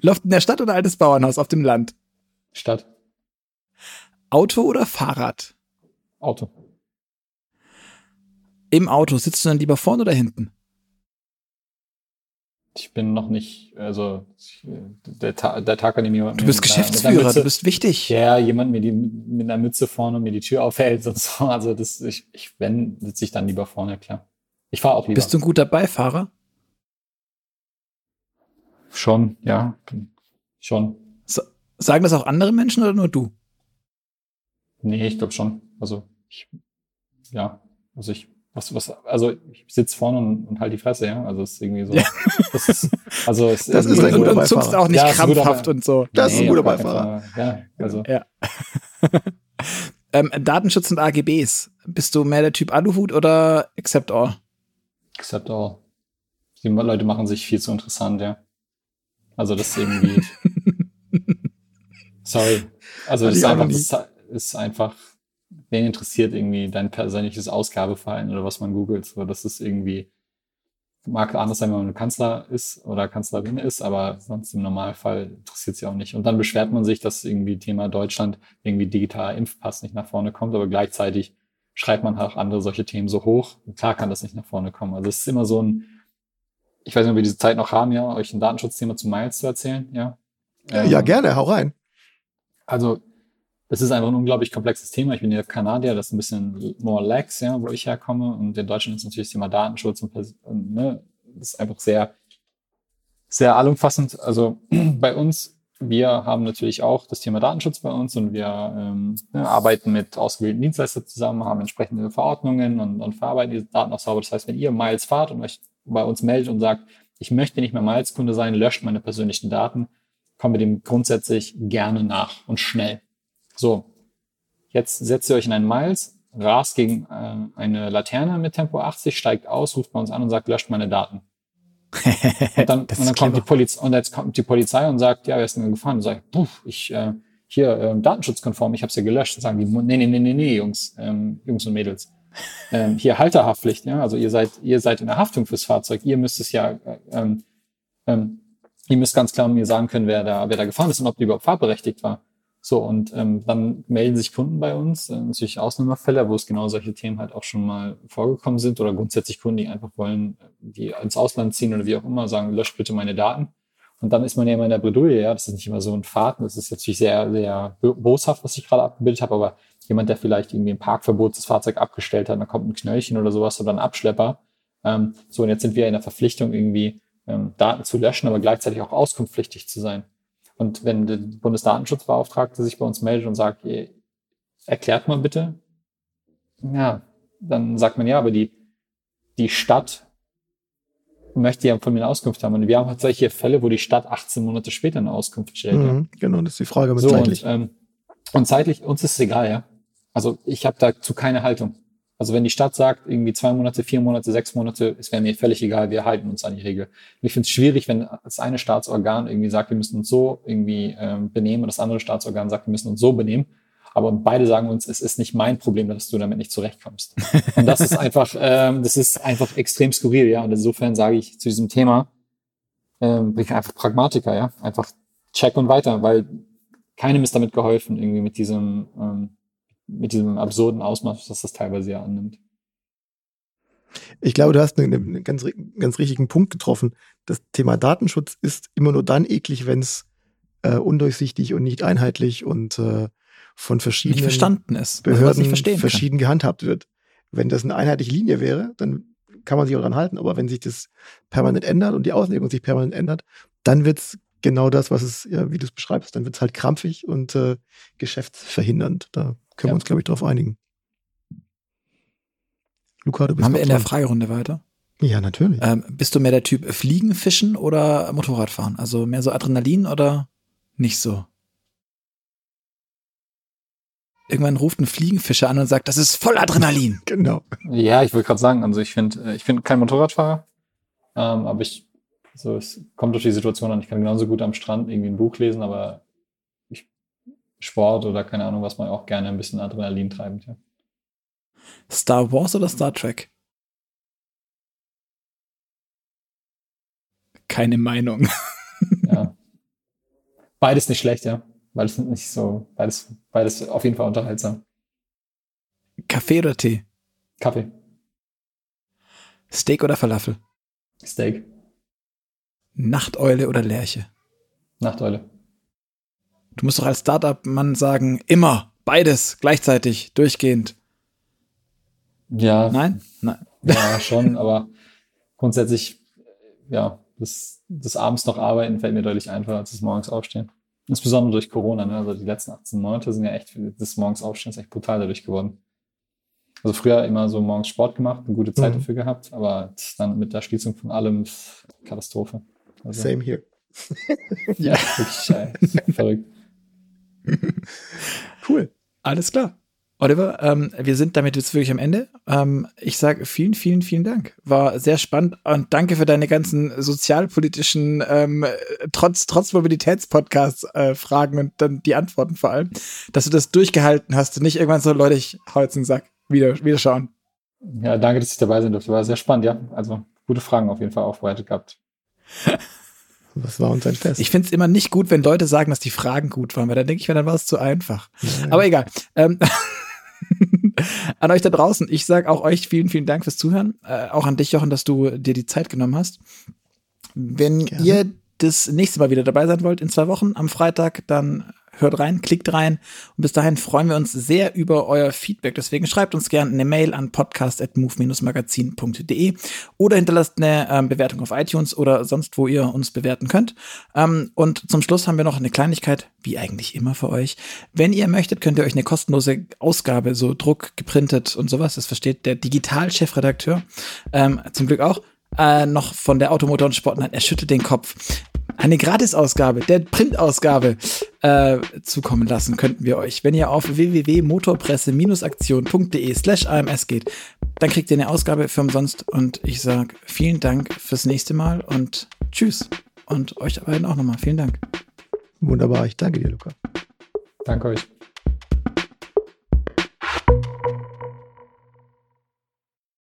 Loft in der Stadt oder altes Bauernhaus auf dem Land? Stadt. Auto oder Fahrrad? Auto. Im Auto sitzt du dann lieber vorne oder hinten? Ich bin noch nicht, also der, Ta der Tag, an dem jemand Du bist Geschäftsführer, Mütze, du bist wichtig. ja, jemand mir die mit einer Mütze vorne und mir die Tür aufhält und so. Also das, ich, ich wenn, sitze ich dann lieber vorne, klar. Ich fahre auch lieber. Bist du ein guter Beifahrer? schon, ja, schon. Sagen das auch andere Menschen oder nur du? Nee, ich glaube schon. Also ich, ja, also ich, was, was, also ich sitze vorne und, und halt die Fresse, ja. Also es ist irgendwie so. Ja. Das ist, also es Das ist ein und, guter und auch nicht Ja, krampfhaft und so. Das ist ein guter Beifahrer. Ja, also Ja. Ähm, Datenschutz und AGBs. Bist du mehr der Typ Aluhut oder Accept All? except all. Die Leute machen sich viel zu interessant, ja. Also das ist irgendwie. sorry. Also das ist einfach, das ist einfach, wen interessiert irgendwie dein persönliches Ausgabeverhalten oder was man googelt. So, das ist irgendwie, mag anders sein, wenn man Kanzler ist oder Kanzlerin ist, aber sonst im Normalfall interessiert sie auch nicht. Und dann beschwert man sich, dass irgendwie Thema Deutschland irgendwie digitaler Impfpass nicht nach vorne kommt, aber gleichzeitig schreibt man auch andere solche Themen so hoch. Und klar kann das nicht nach vorne kommen. Also es ist immer so ein, ich weiß nicht, ob wir diese Zeit noch haben, ja, euch ein Datenschutzthema zu Miles zu erzählen, ja. Ja, Ähm, gerne, hau rein. also, das ist einfach ein unglaublich komplexes Thema. Ich bin ja Kanadier, das ist ein bisschen more lax, ja, wo ich herkomme. Und in Deutschland ist natürlich das Thema Datenschutz und, ne, das ist einfach sehr, sehr allumfassend. Also bei uns, wir haben natürlich auch das Thema Datenschutz bei uns und wir ähm, ne, arbeiten mit ausgewählten Dienstleistern zusammen, haben entsprechende Verordnungen und, und verarbeiten diese Daten auch sauber. Das heißt, wenn ihr Miles fahrt und euch bei uns meldet und sagt, ich möchte nicht mehr Miles-Kunde sein, löscht meine persönlichen Daten, kommen wir dem grundsätzlich gerne nach und schnell. So, jetzt setzt ihr euch in einen Miles, rast gegen äh, eine Laterne mit Tempo 80, steigt aus, ruft bei uns an und sagt, löscht meine Daten. Und dann, und dann kommt die. Polizei und jetzt kommt die Polizei und sagt, ja, wer ist denn gefahren? Und sagt, puh, ich äh, hier ähm, datenschutzkonform, ich habe es ja gelöscht. Dann sagen die, nee, nee, nee, nee, nee, Jungs, ähm, Jungs und Mädels. Ähm, hier Halterhaftpflicht, ja, also ihr seid, ihr seid in der Haftung fürs Fahrzeug, ihr müsst es ja, äh, ähm, ähm, ihr müsst ganz klar mir sagen können, wer da, wer da gefahren ist und ob die überhaupt fahrberechtigt war. So, und ähm, dann melden sich Kunden bei uns, äh, natürlich Ausnahmefälle, wo es genau solche Themen halt auch schon mal vorgekommen sind oder grundsätzlich Kunden, die einfach wollen, die ins Ausland ziehen oder wie auch immer, sagen, löscht bitte meine Daten. Und dann ist man ja immer in der Bredouille, ja, das ist nicht immer so ein Fahrten, das ist natürlich sehr, sehr bo- boshaft, was ich gerade abgebildet habe, aber jemand, der vielleicht irgendwie im Parkverbot das Fahrzeug abgestellt hat, dann kommt ein Knöllchen oder sowas oder ein Abschlepper. Ähm, so, und jetzt sind wir in der Verpflichtung, irgendwie ähm, Daten zu löschen, aber gleichzeitig auch auskunftspflichtig zu sein. Und wenn der Bundesdatenschutzbeauftragte sich bei uns meldet und sagt, ihr erklärt mal bitte, ja, dann sagt man ja, aber die, die Stadt möchte ja von mir eine Auskunft haben. Und wir haben halt solche Fälle, wo die Stadt 18 Monate später eine Auskunft stellt. Mhm, genau, das ist die Frage mit So, zeitlich. Und, ähm, und zeitlich, uns ist es egal, ja. Also ich habe dazu keine Haltung. Also wenn die Stadt sagt, irgendwie zwei Monate, vier Monate, sechs Monate, es wäre mir völlig egal, wir halten uns an die Regel. Und ich finde es schwierig, wenn das eine Staatsorgan irgendwie sagt, wir müssen uns so irgendwie ähm, benehmen und das andere Staatsorgan sagt, wir müssen uns so benehmen. Aber beide sagen uns, es ist nicht mein Problem, dass du damit nicht zurechtkommst. Und das ist einfach, ähm, das ist einfach extrem skurril, ja. Und insofern sage ich zu diesem Thema, ähm, bin ich einfach Pragmatiker, ja. Einfach check und weiter, weil keinem ist damit geholfen, irgendwie mit diesem, ähm, mit diesem absurden Ausmaß, das das teilweise ja annimmt. Ich glaube, du hast einen, einen ganz, ganz richtigen Punkt getroffen. Das Thema Datenschutz ist immer nur dann eklig, wenn es äh, undurchsichtig und nicht einheitlich und äh, von Nicht verschiedenen verstanden ist. Behörden nicht verstehen kann. verschieden gehandhabt wird. Wenn das eine einheitliche Linie wäre, dann kann man sich auch dran halten. Aber wenn sich das permanent ändert und die Auslegung sich permanent ändert, dann wird's genau das, was es, ja, wie du es beschreibst, dann wird's halt krampfig und äh, geschäftsverhindernd. Da können Ja. wir uns, glaube ich, drauf einigen. Luca, du bist Machen wir in der dran. Fragerunde weiter. Ja, natürlich. Ähm, bist du mehr der Typ Fliegen, Fischen oder Motorradfahren? Also mehr so Adrenalin oder nicht so? Irgendwann ruft ein Fliegenfischer an und sagt, das ist voll Adrenalin. Genau. Ja, ich wollte gerade sagen, also ich finde, äh, ich bin kein Motorradfahrer, ähm, aber ich, so es kommt durch die Situation an. Ich kann genauso gut am Strand irgendwie ein Buch lesen, aber Sport oder keine Ahnung, was man auch gerne ein bisschen Adrenalin treibend. Ja. Star Wars oder Star Trek? Keine Meinung. ja. Beides nicht schlecht, ja. Beides nicht so, beides, beides auf jeden Fall unterhaltsam. Kaffee oder Tee? Kaffee. Steak oder Falafel? Steak. Nachteule oder Lerche? Nachteule. Du musst doch als Startup-Mann sagen, immer, beides, gleichzeitig, durchgehend. Ja. Nein? Nein. Ja, schon, aber grundsätzlich, ja, das, das abends noch arbeiten fällt mir deutlich einfacher als das morgens aufstehen. Insbesondere durch Corona, ne? Also die letzten 18 Monate sind ja echt, das morgens aufstehen ist echt brutal dadurch geworden. Also früher immer so morgens Sport gemacht, eine gute Zeit mhm. dafür gehabt, aber dann mit der Schließung von allem Katastrophe. Also, Same here. ja, wirklich äh, verrückt. Cool. Alles klar. Oliver, ähm, wir sind damit jetzt wirklich am Ende. Ähm, ich sage vielen, vielen, vielen Dank. War sehr spannend und danke für deine ganzen sozialpolitischen, ähm, trotz, trotz Mobilitätspodcasts äh, Fragen und dann die Antworten vor allem, dass du das durchgehalten hast und nicht irgendwann so, Leute, ich hau jetzt den Sack. Wieder, wieder schauen. Ja, danke, dass ich dabei sein durfte. War sehr spannend, ja. Also gute Fragen auf jeden Fall aufbereitet gehabt. Was war uns ein Fest? Ich finde es immer nicht gut, wenn Leute sagen, dass die Fragen gut waren, weil dann denke ich mir, dann war es zu einfach. Ja, Aber egal. Ähm, an euch da draußen, ich sage auch euch vielen, vielen Dank fürs Zuhören. Äh, auch an dich, Jochen, dass du dir die Zeit genommen hast. Wenn Gerne. ihr das nächste Mal wieder dabei sein wollt, in zwei Wochen am Freitag, dann hört rein, klickt rein. Und bis dahin freuen wir uns sehr über euer Feedback. Deswegen schreibt uns gerne eine Mail an podcast.move-magazin.de oder hinterlasst eine ähm, Bewertung auf iTunes oder sonst, wo ihr uns bewerten könnt. Ähm, und zum Schluss haben wir noch eine Kleinigkeit, wie eigentlich immer für euch. Wenn ihr möchtet, könnt ihr euch eine kostenlose Ausgabe, so Druck, geprintet und sowas, das versteht der Digital-Chefredakteur ähm, zum Glück auch, äh, noch von der Automotor und Sport. Nein, er schüttelt den Kopf eine Gratisausgabe der Printausgabe äh, zukommen lassen könnten wir euch. Wenn ihr auf www.motorpresse-aktion.de slash AMS geht, dann kriegt ihr eine Ausgabe für umsonst und ich sage vielen Dank fürs nächste Mal und tschüss. Und euch beiden auch nochmal. Vielen Dank. Wunderbar, ich danke dir, Luca. Danke euch.